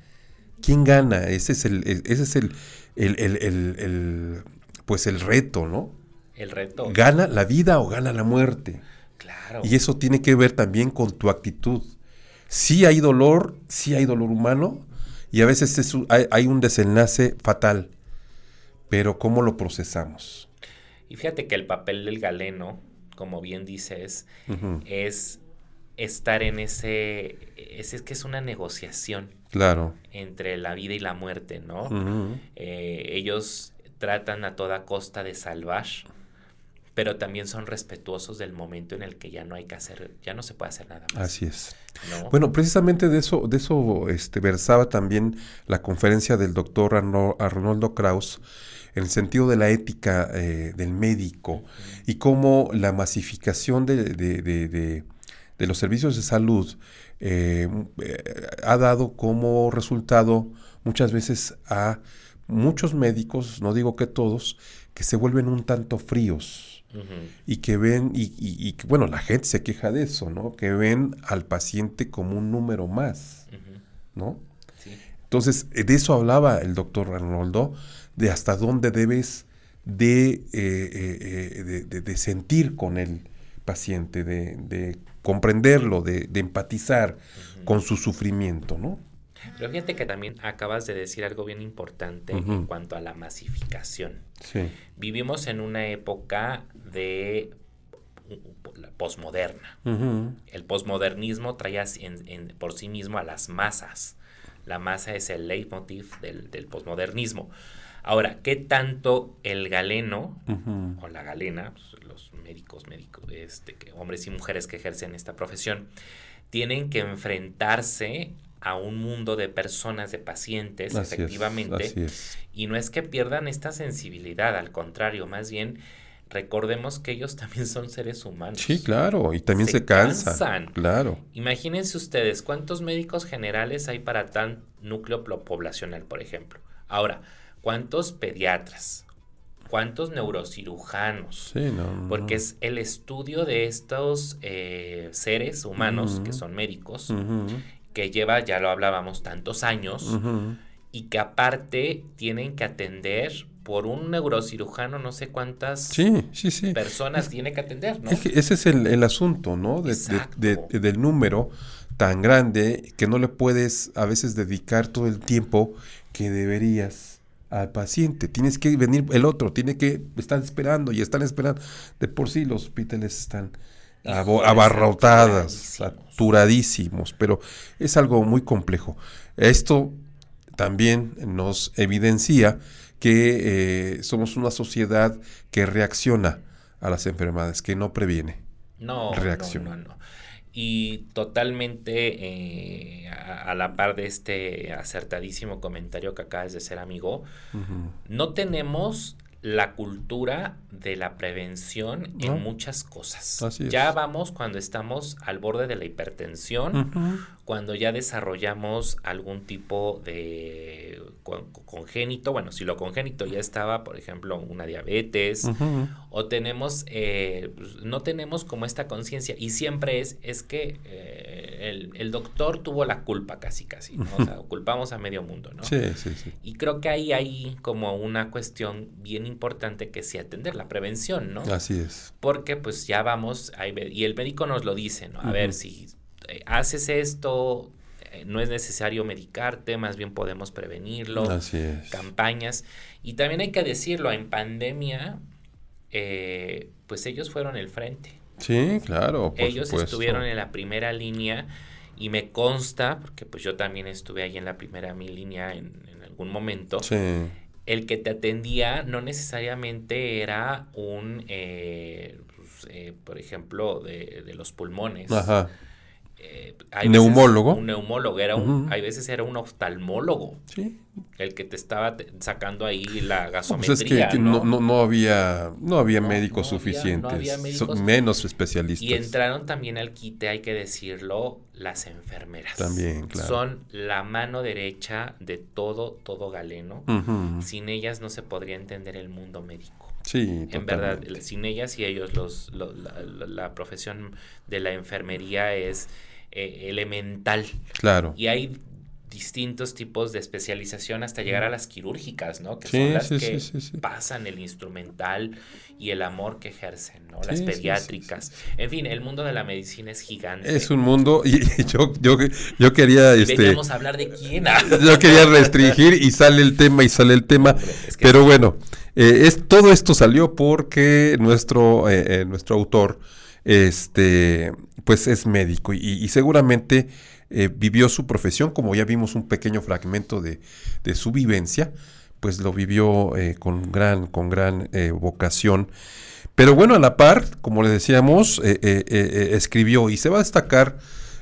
Speaker 2: ¿Quién gana? Ese es el, e- ese es el, el, el- el- el, pues el reto, ¿no?
Speaker 3: El reto.
Speaker 2: ¿Gana la vida o gana la muerte?
Speaker 3: claro.
Speaker 2: Y eso tiene que ver también con tu actitud. Sí hay dolor, sí hay dolor humano, y a veces es hay, hay un desenlace fatal, pero ¿cómo lo procesamos?
Speaker 3: Y fíjate que el papel del galeno, como bien dices, es estar en ese, es, es que es una negociación
Speaker 2: Claro.
Speaker 3: entre la vida y la muerte, ¿no? Eh, ellos tratan a toda costa de salvar, pero también son respetuosos del momento en el que ya no hay que hacer, ya no se puede hacer nada más.
Speaker 2: Así es.
Speaker 3: ¿no?
Speaker 2: Bueno, precisamente de eso, de eso este, versaba también la conferencia del doctor Arno- Arnoldo Kraus en el sentido de la ética eh, del médico y cómo la masificación de, de- de- de- de los servicios de salud eh, eh, ha dado como resultado muchas veces a muchos médicos, no digo que todos, que se vuelven un tanto fríos y que ven, y, y, bueno, la gente se queja de eso, ¿no? Que ven al paciente como un número más, ¿no? Entonces, de eso hablaba el doctor Arnoldo, de hasta dónde debes de, eh, eh, eh, de, sentir con el paciente, de, comprenderlo, de, empatizar con su sufrimiento, ¿no?
Speaker 3: Pero fíjate que también acabas de decir algo bien importante en cuanto a la masificación. Sí. Vivimos en una época de posmoderna. El posmodernismo traía por sí mismo a las masas. La masa es el leitmotiv del, del posmodernismo. Ahora, ¿qué tanto el galeno o la galena, pues, los médicos, médicos, este, hombres y mujeres que ejercen esta profesión, tienen que enfrentarse a un mundo de personas, de pacientes, efectivamente. Y no es que pierdan esta sensibilidad, al contrario, más bien recordemos que ellos [laughs] también son seres humanos.
Speaker 2: Sí, claro, y también se, cansan. Claro.
Speaker 3: Imagínense ustedes cuántos médicos generales hay para tan núcleo poblacional, por ejemplo. Ahora, ¿cuántos pediatras? ¿Cuántos neurocirujanos? Sí, no, Porque es el estudio de estos eh, seres humanos que son médicos que lleva, ya lo hablábamos, tantos años y que aparte tienen que atender por un neurocirujano no sé cuántas personas tiene que atender, ¿no?
Speaker 2: ese es el, asunto, ¿no? del número tan grande que no le puedes a veces dedicar todo el tiempo que deberías al paciente. Tienes que venir el otro, tiene que estar esperando y están esperando. De por sí los hospitales están abarrotadas, saturadísimos, pero es algo muy complejo. Esto también nos evidencia que eh, somos una sociedad que reacciona a las enfermedades, que no previene.
Speaker 3: No, reacciona. No, no, Y totalmente eh, a, la par de este acertadísimo comentario que acabas de ser amigo, no tenemos la cultura de la prevención en muchas cosas. ya vamos cuando estamos al borde de la hipertensión, cuando ya desarrollamos algún tipo de congénito, bueno, si lo congénito ya estaba, por ejemplo, una diabetes, o tenemos, eh, pues, no tenemos como esta conciencia, y siempre es, es que eh, el, doctor tuvo la culpa casi, casi, ¿no? O sea, [laughs] culpamos a medio mundo, ¿no? Sí, sí, sí. Y creo que ahí hay como una cuestión bien importante que sí atender, la prevención, ¿no?
Speaker 2: Así es.
Speaker 3: Porque pues ya vamos, y el médico nos lo dice, ¿no? A ver, si eh, haces esto, eh, no es necesario medicarte, más bien podemos prevenirlo. Así es. Campañas. Y también hay que decirlo, en pandemia, eh, pues ellos fueron el frente.
Speaker 2: Sí, claro.
Speaker 3: ellos estuvieron en la primera línea y me consta, porque pues yo también estuve ahí en la primera mi línea en, algún momento. Sí. El que te atendía no necesariamente era un, pues, por ejemplo, de, de los pulmones. Ajá
Speaker 2: eh, neumólogo.
Speaker 3: un neumólogo, era un, hay veces era un oftalmólogo. Sí. El que te estaba sacando ahí la gasometría.
Speaker 2: Pues es que, ¿no? No, había, no había médicos suficientes, menos especialistas.
Speaker 3: Y entraron también al quite, hay que decirlo, las enfermeras. También, claro. Son la mano derecha de todo, todo galeno. Sin ellas no se podría entender el mundo médico. Sí, en verdad, sin ellas y ellos, los, la, profesión de la enfermería es eh, elemental. Claro. Y hay distintos tipos de especialización hasta llegar a las quirúrgicas, ¿no? Que son las que pasan el instrumental y el amor que ejercen, ¿no? Las pediátricas. En fin, el mundo de la medicina es gigante.
Speaker 2: Es un mundo, [laughs] y, yo, yo, yo quería... Este,
Speaker 3: hablar de quién. [laughs]
Speaker 2: yo quería restringir y sale el tema y sale el tema, pero bueno, eh, es, todo esto salió porque nuestro, eh, eh, nuestro autor, este, pues es médico y, seguramente vivió su profesión, como ya vimos un pequeño fragmento de, su vivencia, pues lo vivió con gran, con gran vocación. Pero bueno, a la par, como le decíamos, escribió y se va a destacar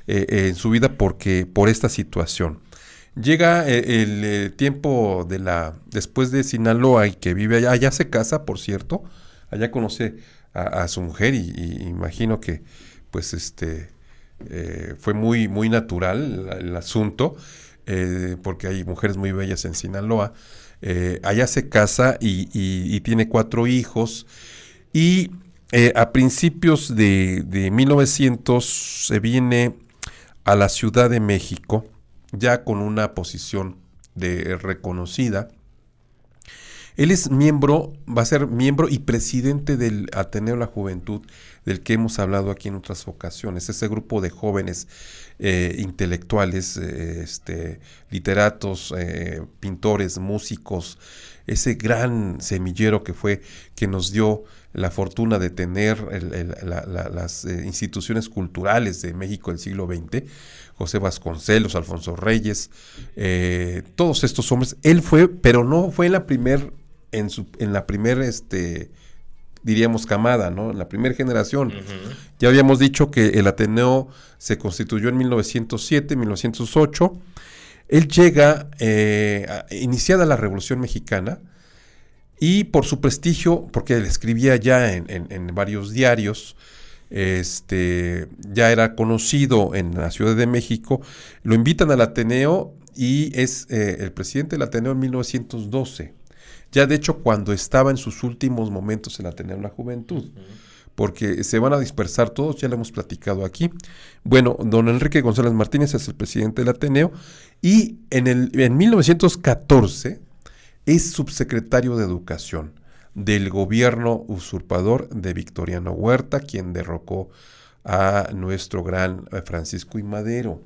Speaker 2: en su vida porque, por esta situación. Llega eh, el, eh, tiempo de la después de Sinaloa y que vive allá, allá se casa, por cierto, allá conoce a, su mujer y, imagino que pues este eh, fue muy muy natural el, asunto. eh, porque hay mujeres muy bellas en Sinaloa. Eh, allá se casa y, tiene cuatro hijos. Y a principios de, de 1900 se viene a la Ciudad de México, ya con una posición de reconocida. Él es miembro, va a ser miembro y presidente del Ateneo la Juventud, del que hemos hablado aquí en otras ocasiones. Ese grupo de jóvenes eh, intelectuales, eh, este, literatos, eh, pintores, músicos, ese gran semillero que fue, que nos dio la fortuna de tener las instituciones culturales de México del siglo XX, José Vasconcelos, Alfonso Reyes, todos estos hombres, él fue, pero no fue la primer en, su, en la primera, este, diríamos, camada, ¿no? En la primera generación. Ya habíamos dicho que el Ateneo se constituyó en 1907, 1908. Él llega, eh, iniciada la Revolución Mexicana, y por su prestigio, porque él escribía ya en, varios diarios, este, ya era conocido en la Ciudad de México, lo invitan al Ateneo y es eh, el presidente del Ateneo en 1912. Ya de hecho cuando estaba en sus últimos momentos en Ateneo de la Juventud. Porque se van a dispersar todos, ya lo hemos platicado aquí. Bueno, don Enrique González Martínez es el presidente del Ateneo y en, el, en 1914 es subsecretario de Educación del gobierno usurpador de Victoriano Huerta, quien derrocó a nuestro gran eh, Francisco y Madero.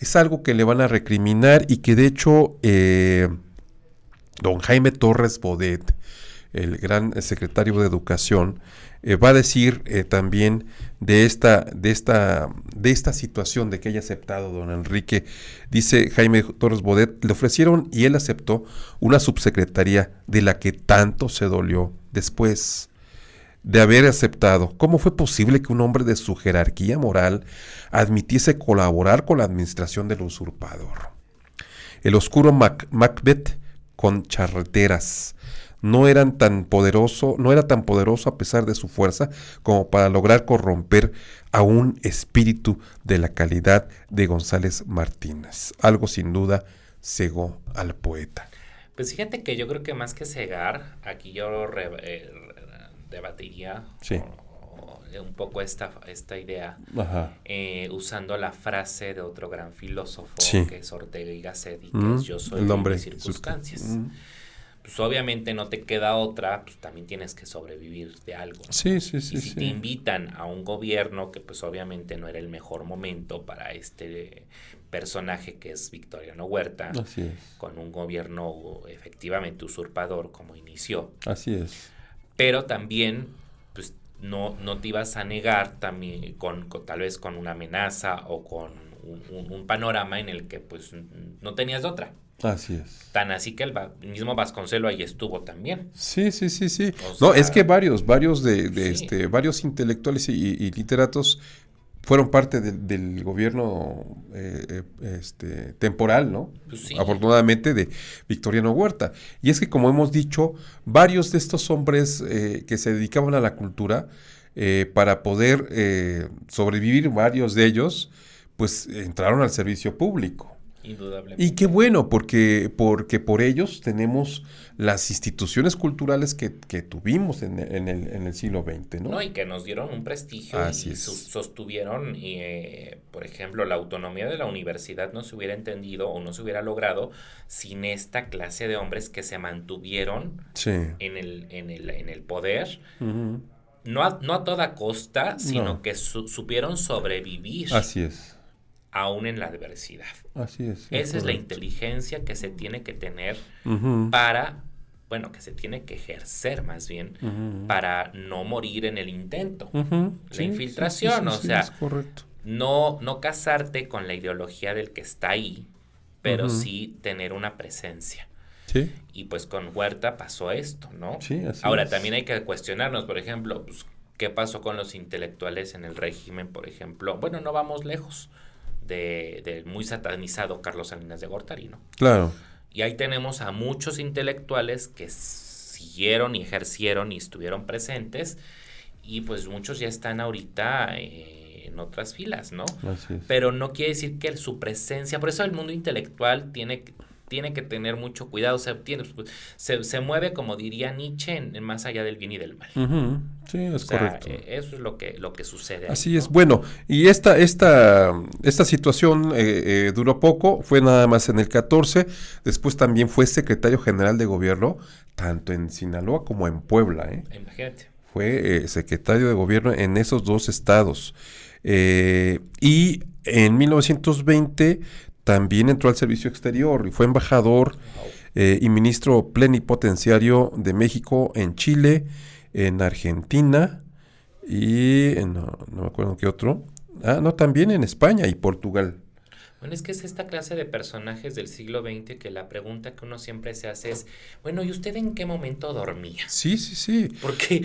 Speaker 2: Es. algo que le van a recriminar y que de hecho eh, don Jaime Torres Bodet, el gran secretario de Educación, eh, va a decir eh, también de esta, de, esta, de esta situación de que haya aceptado don Enrique. Dice Jaime Torres Bodet, le ofrecieron y él aceptó una subsecretaría de la que tanto se dolió después de haber aceptado. ¿Cómo fue posible que un hombre de su jerarquía moral admitiese colaborar con la administración del usurpador? El oscuro Macbeth con charreteras. No eran tan poderoso, no era tan poderoso a pesar de su fuerza como para lograr corromper a un espíritu de la calidad de González Martínez. Algo sin duda cegó al poeta.
Speaker 3: Pues fíjate que yo creo que más que cegar, aquí yo eh, debatiría un poco esta, esta idea eh, usando la frase de otro gran filósofo que es Ortega y Gasset y que mm, es yo soy el hombre de circunstancias. Mm. Pues obviamente no te queda otra, pues también tienes que sobrevivir de algo.
Speaker 2: Sí, sí, sí.
Speaker 3: Y si te invitan a un gobierno que pues obviamente no era el mejor momento para este personaje que es Victoriano Huerta, con un gobierno efectivamente usurpador como inició.
Speaker 2: Así es.
Speaker 3: Pero también no, no te ibas a negar también con, tal vez con una amenaza o con un, panorama en el que pues no tenías otra.
Speaker 2: Así es.
Speaker 3: Tan así que el mismo Vasconcelo ahí estuvo también.
Speaker 2: Sí, sí, sí, sí. no, es que varios, varios de, este, varios intelectuales y, literatos fueron parte del gobierno eh, eh, este, temporal, ¿no? Pues Afortunadamente de Victoriano Huerta. Y es que, como hemos dicho, varios de estos hombres eh, que se dedicaban a la cultura, para poder sobrevivir, varios de ellos, pues entraron al servicio público.
Speaker 3: Indudablemente.
Speaker 2: Y qué bueno, porque, porque por ellos tenemos las instituciones culturales que, tuvimos en, el, en, el, siglo XX, ¿no?
Speaker 3: No, y que nos dieron un prestigio y sostuvieron, eh, por ejemplo, la autonomía de la universidad no se hubiera entendido o no se hubiera logrado sin esta clase de hombres que se mantuvieron en, el, en, el, en el poder. no, a, no a toda costa, sino que supieron sobrevivir.
Speaker 2: Así es
Speaker 3: aún en la adversidad.
Speaker 2: Así es.
Speaker 3: Esa es la inteligencia que se tiene que tener para, bueno, que se tiene que ejercer más bien para no morir en el intento. La infiltración, o sea,
Speaker 2: correcto.
Speaker 3: No, no casarte con la ideología del que está ahí, pero sí tener una presencia.
Speaker 2: Sí.
Speaker 3: Y pues con Huerta pasó esto, ¿no?
Speaker 2: Sí, así
Speaker 3: Ahora también hay que cuestionarnos, por ejemplo, pues, ¿qué pasó con los intelectuales en el régimen, por ejemplo? Bueno, no vamos lejos del muy satanizado Carlos Salinas de Gortari, ¿no?
Speaker 2: Claro.
Speaker 3: Y ahí tenemos a muchos intelectuales que siguieron y ejercieron y estuvieron presentes y pues muchos ya están ahorita eh, en otras filas, ¿no?
Speaker 2: Así es.
Speaker 3: Pero no quiere decir que su presencia, por eso el mundo intelectual tiene que tiene que tener mucho cuidado, se, tiene, se, se mueve, como diría Nietzsche, en, más allá del bien y del mal.
Speaker 2: Sí, es correcto.
Speaker 3: Eh, eso es lo que, lo que sucede.
Speaker 2: Así es. Bueno, y esta, esta, esta situación eh, eh, duró poco, fue nada más en el 14, después también fue secretario general de gobierno, tanto en Sinaloa como en Puebla.
Speaker 3: Imagínate.
Speaker 2: Fue secretario de gobierno en esos dos estados. y en 1920 también entró al servicio exterior y fue embajador eh, y ministro plenipotenciario de México en Chile, en Argentina y en, no, me acuerdo qué otro. Ah, no, también en España y Portugal.
Speaker 3: Bueno, es que es esta clase de personajes del siglo XX que la pregunta que uno siempre se hace es, bueno, ¿y usted en qué momento dormía?
Speaker 2: Sí, sí, sí.
Speaker 3: Porque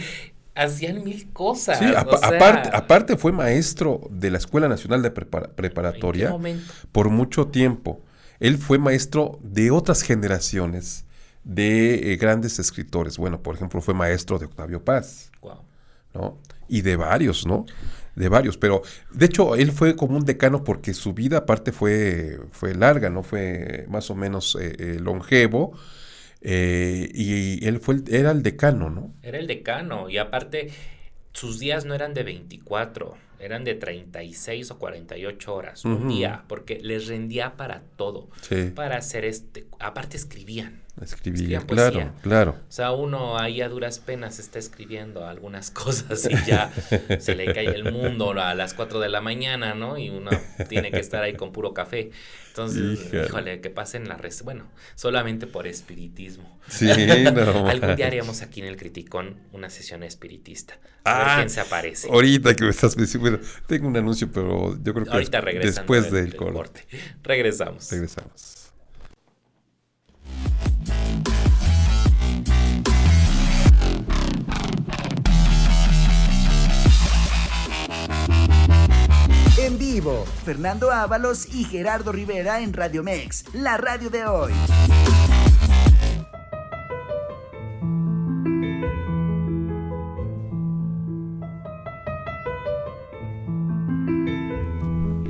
Speaker 3: hacían mil cosas.
Speaker 2: Sí, aparte, aparte fue maestro de la Escuela Nacional de Preparatoria por mucho tiempo. Él fue maestro de otras generaciones de eh, grandes escritores. Bueno, por ejemplo, fue maestro de Octavio Paz. ¿no? Y de varios, ¿no? De varios. Pero, de hecho, él fue como un decano porque su vida aparte fue, fue larga, ¿no? Fue más o menos eh, eh, longevo eh, y él fue era el decano, ¿no?
Speaker 3: Era el decano y aparte sus días no eran de 24, eran de 36 o 48 horas, un día, porque les rendía para todo, para hacer este, aparte escribían.
Speaker 2: Escribían, claro, claro.
Speaker 3: O sea, uno ahí a duras penas está escribiendo algunas [laughs] cosas y ya se le cae el mundo a las 4 de la mañana, ¿no? Y uno tiene que estar ahí con puro café. Entonces, híjole, que pasen la res... Bueno, solamente por espiritismo.
Speaker 2: Sí, [laughs]
Speaker 3: no. Algún día haríamos aquí en el Criticón una sesión espiritista. A ver ah, quién se aparece.
Speaker 2: Ahorita que me estás diciendo, bueno, tengo un anuncio, pero yo creo que ahorita después del, corte.
Speaker 3: Regresamos.
Speaker 2: Regresamos.
Speaker 1: En vivo, Fernando Ábalos y Gerardo Rivera en Radio Mex, la radio de hoy.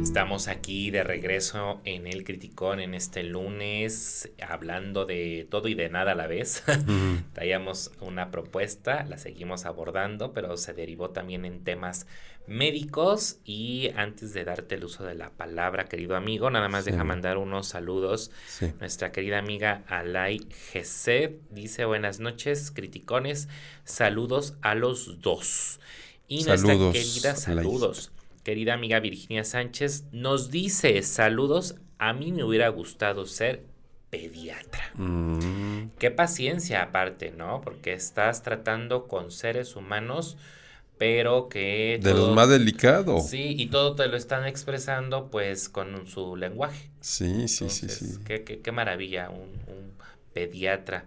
Speaker 3: Estamos aquí de regreso en el Criticón en este lunes, hablando de todo y de nada a la vez. [laughs] Traíamos una propuesta, la seguimos abordando, pero se derivó también en temas médicos. Y antes de darte el uso de la palabra, querido amigo, nada más deja mandar unos saludos. Nuestra querida amiga Alay Gesed dice: Buenas noches, criticones. Saludos a los dos. Y nuestra querida, saludos. Querida amiga Virginia Sánchez nos dice: Saludos. A mí me hubiera gustado ser pediatra. Mm. Qué paciencia aparte, ¿no? Porque estás tratando con seres humanos pero que...
Speaker 2: De los más delicados.
Speaker 3: Sí, y todo te lo están expresando pues con su lenguaje.
Speaker 2: Sí, sí, sí, sí.
Speaker 3: Qué, qué, qué maravilla, un, un, pediatra.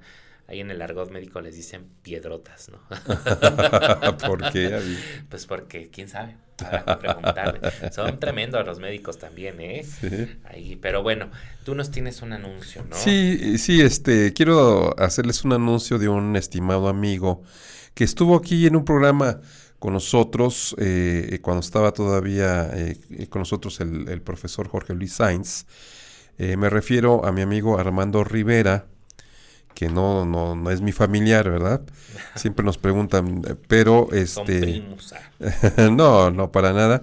Speaker 3: Ahí en el argot médico les dicen piedrotas, ¿no? [laughs]
Speaker 2: ¿Por qué?
Speaker 3: Pues porque, quién sabe, para preguntarle. Son tremendos los médicos también, ¿eh? Sí. Ahí, pero bueno, tú nos tienes un anuncio, ¿no?
Speaker 2: Sí, sí, este, quiero hacerles un anuncio de un estimado amigo que estuvo aquí en un programa con nosotros, eh, cuando estaba todavía eh, con nosotros el, profesor Jorge Luis Sainz. Eh, me refiero a mi amigo Armando Rivera, que no, no, no es mi familiar, ¿verdad? [laughs] Siempre nos preguntan, pero este... Ah. [laughs] no, no, para nada.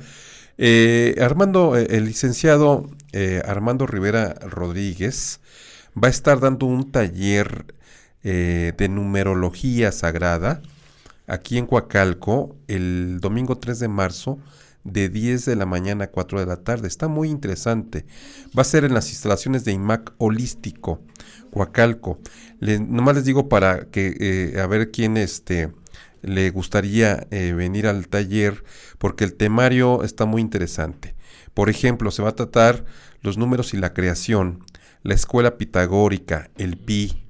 Speaker 2: Armando, el licenciado Armando Rivera Rodríguez va a estar dando un taller de numerología sagrada aquí en Coacalco el domingo 3 de marzo de 10 de la mañana a 4 de la tarde. Está muy interesante. Va a ser en las instalaciones de IMAC Holístico, Coacalco. nomás les digo para que eh, a ver quién este, le gustaría eh, venir al taller, porque el temario está muy interesante. Por ejemplo, se va a tratar los números y la creación, la escuela pitagórica, el pi,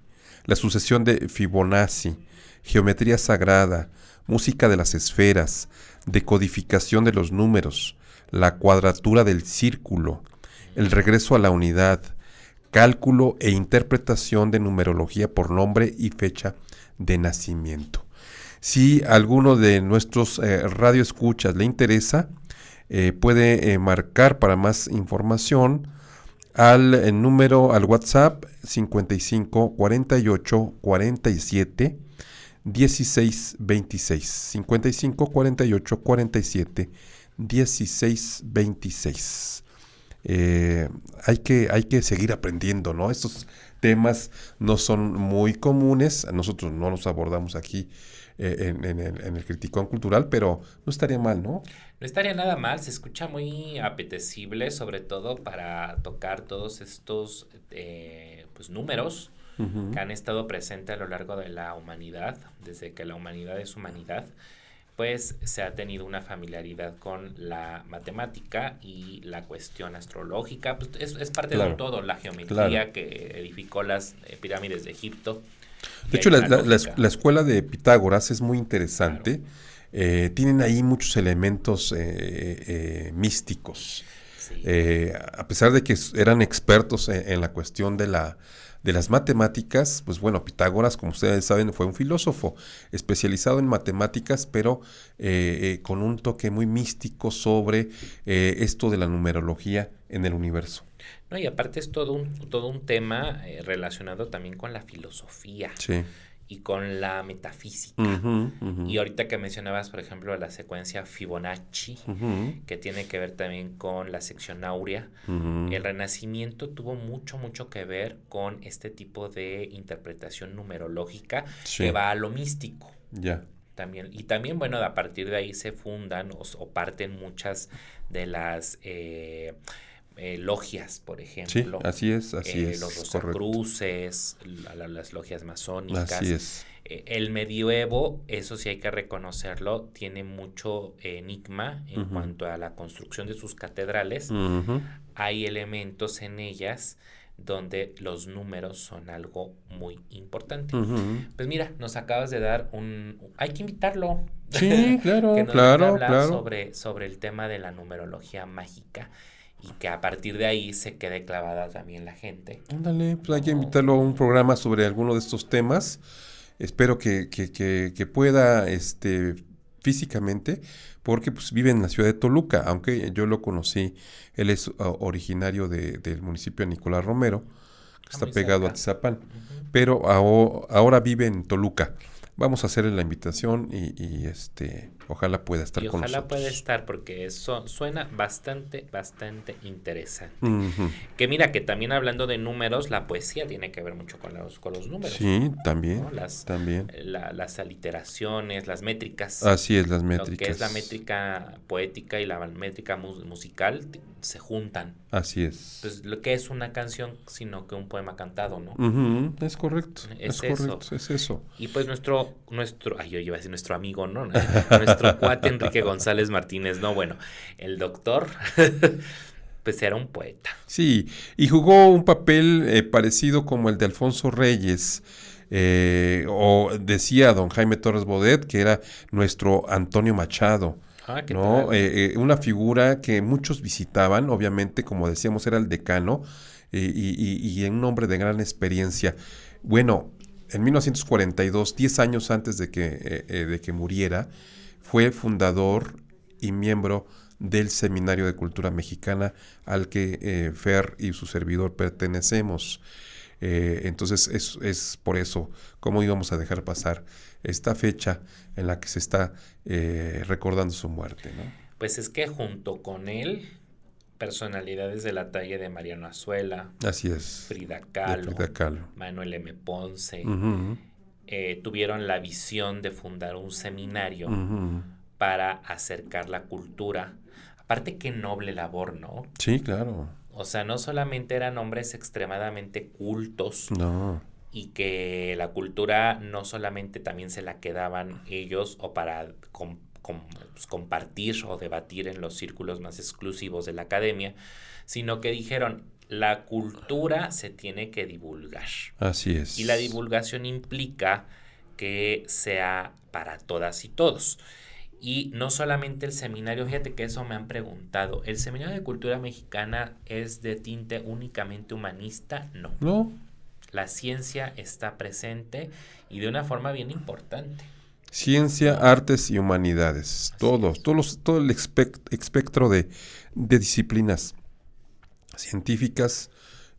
Speaker 2: la sucesión de Fibonacci, geometría sagrada, música de las esferas, decodificación de los números, la cuadratura del círculo, el regreso a la unidad, cálculo e interpretación de numerología por nombre y fecha de nacimiento. Si alguno de nuestros eh, radioescuchas le interesa, eh, puede marcar para más información al número, al WhatsApp 55 48 47 16 26. 55 48 47 16 26. hay, que, hay que seguir aprendiendo, ¿no? Estos temas no son muy comunes, nosotros no los abordamos aquí eh, en, el, en, Criticón Cultural, pero no estaría mal, ¿no?
Speaker 3: No estaría nada mal, se escucha muy apetecible, sobre todo para tocar todos estos eh, pues, números que han estado presentes a lo largo de la humanidad, desde que la humanidad es humanidad pues se ha tenido una familiaridad con la matemática y la cuestión astrológica. Pues es, parte de todo, la geometría que edificó las eh, pirámides de Egipto.
Speaker 2: De hecho, la, escuela de Pitágoras es muy interesante. Eh, tienen ahí muchos elementos eh, místicos. a pesar de que eran expertos en, la cuestión de la de las matemáticas, pues bueno, Pitágoras, como ustedes saben, fue un filósofo especializado en matemáticas, pero con un toque muy místico sobre esto de la numerología en el universo.
Speaker 3: No, y aparte es todo un, todo un tema eh, relacionado también con la filosofía. Y con la metafísica. Y ahorita que mencionabas, por ejemplo, la secuencia Fibonacci, que tiene que ver también con la sección áurea, el Renacimiento tuvo mucho, mucho que ver con este tipo de interpretación numerológica que va a lo místico.
Speaker 2: Ya.
Speaker 3: También, y también, bueno, a partir de ahí se fundan o, parten muchas de las eh, eh, logias, por ejemplo.
Speaker 2: Sí, así es, así
Speaker 3: eh,
Speaker 2: es.
Speaker 3: Los Rosacruces, las logias masónicas.
Speaker 2: Así es.
Speaker 3: Eh, el medioevo, eso sí hay que reconocerlo, tiene mucho enigma en cuanto a la construcción de sus catedrales. Hay elementos en ellas donde los números son algo muy importante. Pues mira, nos acabas de dar un... Hay que invitarlo.
Speaker 2: Sí, [laughs] claro, claro, claro.
Speaker 3: Sobre, sobre el tema de la numerología mágica y que a partir de ahí se quede clavada también la gente.
Speaker 2: Ándale, pues hay que invitarlo a un programa sobre alguno de estos temas. Espero que, que, que, pueda este, físicamente, porque pues, vive en la ciudad de Toluca, aunque yo lo conocí, él es originario de, del municipio de Nicolás Romero, que ah, está pegado a Tizapán, pero ahora vive en Toluca vamos a hacerle la invitación y, este ojalá pueda estar con nosotros.
Speaker 3: Ojalá pueda estar porque eso suena bastante, bastante interesante. Que mira, que también hablando de números, la poesía tiene que ver mucho con los, con los números.
Speaker 2: Sí, también.
Speaker 3: Las,
Speaker 2: también.
Speaker 3: las aliteraciones, las métricas.
Speaker 2: Así es, las métricas. Lo
Speaker 3: que es la métrica poética y la métrica musical se juntan.
Speaker 2: Así es.
Speaker 3: Pues lo que es una canción, sino que un poema cantado, ¿no?
Speaker 2: Es correcto. Es, correcto, es eso.
Speaker 3: Y pues nuestro, nuestro, ay, yo iba a decir nuestro amigo, ¿no? [laughs] nuestro cuate Enrique González Martínez, no, bueno, el doctor. [laughs] pues era un poeta.
Speaker 2: Sí, y jugó un papel eh, parecido como el de Alfonso Reyes, eh, o decía don Jaime Torres Bodet, que era nuestro Antonio Machado.
Speaker 3: Ah,
Speaker 2: ¿no? Eh, una figura que muchos visitaban, obviamente, como decíamos, era el decano y, y, un hombre de gran experiencia. Bueno, en 1942, 10 años antes de que, de que muriera, fue fundador y miembro del Seminario de Cultura Mexicana al que eh, Fer y su servidor pertenecemos. Eh, entonces es, es, por eso cómo íbamos a dejar pasar esta fecha en la que se está eh, recordando su muerte. ¿no?
Speaker 3: Pues es que junto con él, personalidades de la talla de Mariano Azuela,
Speaker 2: Así es.
Speaker 3: Frida Kahlo, Manuel M. Ponce, tuvieron la visión de fundar un seminario para acercar la cultura Aparte qué noble labor, ¿no?
Speaker 2: Sí, claro.
Speaker 3: O sea, no solamente eran hombres extremadamente cultos.
Speaker 2: No.
Speaker 3: Y que la cultura no solamente también se la quedaban ellos o para pues, compartir o debatir en los círculos más exclusivos de la academia, sino que dijeron, la cultura se tiene que divulgar.
Speaker 2: Así es.
Speaker 3: Y la divulgación implica que sea para todas y todos. Y no solamente el seminario, fíjate que eso me han preguntado, ¿el seminario de cultura mexicana es de tinte únicamente humanista? No.
Speaker 2: No.
Speaker 3: La ciencia está presente y de una forma bien importante.
Speaker 2: Ciencia, artes y humanidades. Todos, todos todo el espectro de, de, disciplinas científicas,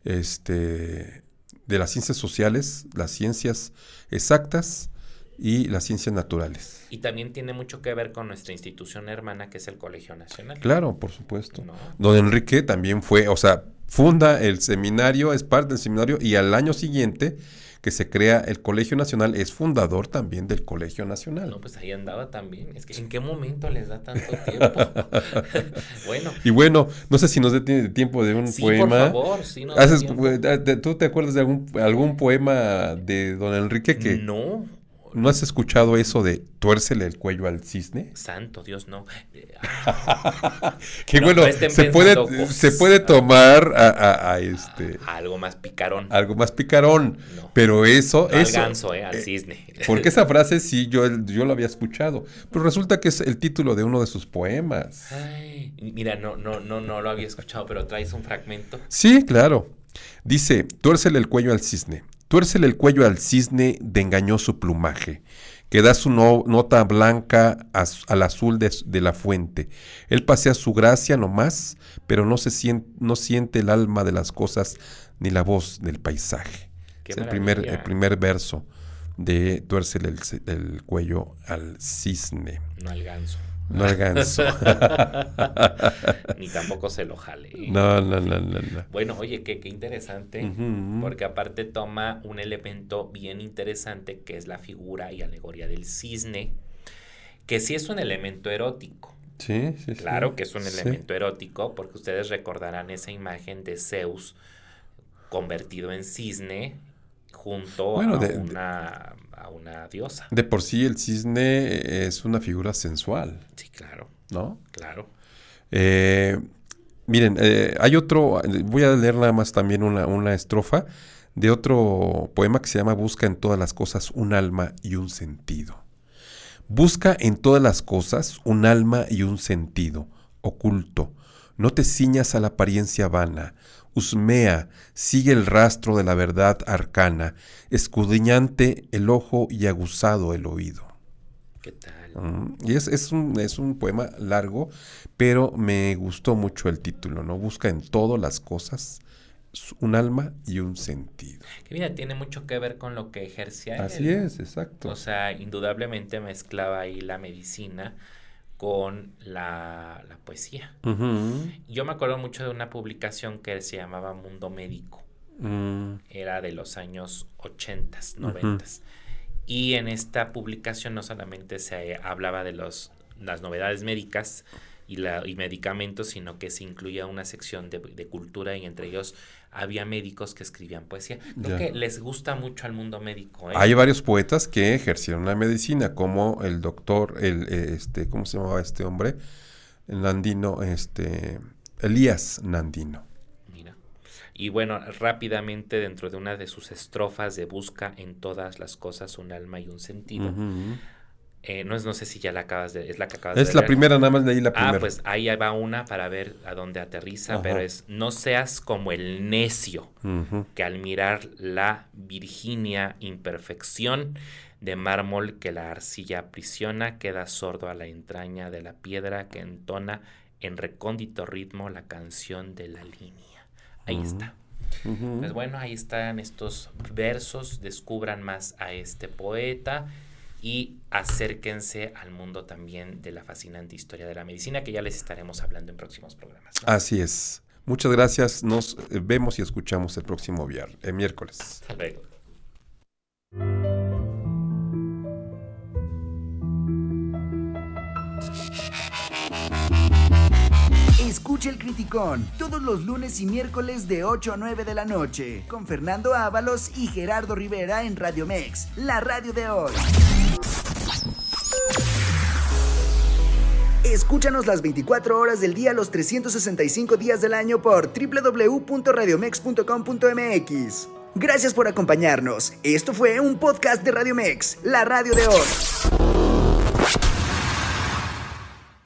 Speaker 2: este, de las ciencias sociales, las ciencias exactas y las ciencias naturales.
Speaker 3: Y también tiene mucho que ver con nuestra institución hermana, que es el Colegio Nacional.
Speaker 2: Claro, por supuesto. Don Enrique también fue, o sea, funda el seminario, es parte del seminario y al año siguiente que se crea el Colegio Nacional, es fundador también del Colegio Nacional.
Speaker 3: No, pues ahí andaba también. Es que ¿en qué momento les da tanto tiempo? [laughs]
Speaker 2: bueno. Y bueno, no sé si nos detiene tiempo de un
Speaker 3: sí,
Speaker 2: poema.
Speaker 3: Por favor, sí, no
Speaker 2: ¿Tú te acuerdas de algún, algún poema de don Enrique que...
Speaker 3: No,
Speaker 2: ¿No has escuchado eso de tuércele el cuello al cisne?
Speaker 3: Santo Dios, no. [laughs] [laughs]
Speaker 2: que bueno, se puede, se puede tomar a, este...
Speaker 3: algo más picarón.
Speaker 2: Algo más picarón. Pero eso... Eso
Speaker 3: al ganso, eh, al cisne.
Speaker 2: porque [laughs] esa frase sí, yo, yo lo había escuchado. Pero resulta que es el título de uno de sus poemas.
Speaker 3: Ay, mira, no, no, no, no lo había escuchado, pero traes un fragmento.
Speaker 2: Sí, claro. Dice, tuércele el cuello al cisne. Tuércele el cuello al cisne de engañoso plumaje, que da su nota blanca al azul de, la fuente. Él pasea su gracia nomás, pero no, se siente, no siente el alma de las cosas ni la voz del paisaje. es el primer, el primer verso de Tuércele el, el, cuello al cisne.
Speaker 3: No al ganso.
Speaker 2: No al ganso. [laughs]
Speaker 3: Ni tampoco se lo jale.
Speaker 2: No, no, no, no.
Speaker 3: Bueno, oye, qué, qué interesante, porque aparte toma un elemento bien interesante que es la figura y alegoría del cisne, que sí es un elemento erótico.
Speaker 2: Sí, sí,
Speaker 3: Claro que es un elemento erótico, porque ustedes recordarán esa imagen de Zeus convertido en cisne junto a una a una diosa.
Speaker 2: De por sí el cisne es una figura sensual.
Speaker 3: Sí, claro.
Speaker 2: ¿No?
Speaker 3: Claro.
Speaker 2: Eh, miren, eh, hay otro, voy a leer nada más también una, una estrofa de otro poema que se llama Busca en todas las cosas un alma y un sentido. Busca en todas las cosas un alma y un sentido, oculto. No te ciñas a la apariencia vana, Usmea, sigue el rastro de la verdad arcana, escudriñante el ojo y aguzado el oído.
Speaker 3: ¿Qué tal?
Speaker 2: Mm, y es, es, un, es un poema largo, pero me gustó mucho el título, ¿no? Busca en todas las cosas un alma y un sentido.
Speaker 3: Que mira, tiene mucho que ver con lo que ejercía
Speaker 2: Así es, exacto.
Speaker 3: O sea, indudablemente mezclaba ahí la medicina con la, poesía. Yo me acuerdo mucho de una publicación que se llamaba Mundo Médico.
Speaker 2: Mm.
Speaker 3: Era de los años 80, 90. Y en esta publicación no solamente se hablaba de los, las novedades médicas y, la, y medicamentos, sino que se incluía una sección de, de cultura y entre ellos había médicos que escribían poesía. Creo que les gusta mucho al mundo médico. ¿eh?
Speaker 2: Hay varios poetas que ejercieron la medicina, como el doctor, el, este, ¿cómo se llamaba este hombre? El Nandino, este, Elías Nandino.
Speaker 3: Mira. Y bueno, rápidamente dentro de una de sus estrofas de busca en todas las cosas un alma y un sentido. Eh, no, es, no sé si ya la acabas de... Es la que acabas
Speaker 2: es la primera, nada más leí la ah, primera.
Speaker 3: Ah, pues ahí va una para ver a dónde aterriza, pero es no seas como el necio que al mirar la Virginia imperfección de mármol que la arcilla aprisiona, queda sordo a la entraña de la piedra que entona en recóndito ritmo la canción de la línea. Ahí está. Pues bueno, ahí están estos versos, descubran más a este poeta y acérquense al mundo también de la fascinante historia de la medicina que ya les estaremos hablando en próximos programas.
Speaker 2: Así es. Muchas gracias. Nos eh, vemos y escuchamos el próximo viernes, el miércoles.
Speaker 3: Hasta luego.
Speaker 1: Escucha el Criticón todos los lunes y miércoles de 8 a 9 de la noche con Fernando Ábalos y Gerardo Rivera en Radio Mex, la radio de hoy. Escúchanos las 24 horas del día, los 365 días del año por www.radiomex.com.mx. Gracias por acompañarnos. Esto fue un podcast de Radio Mex, la radio de hoy.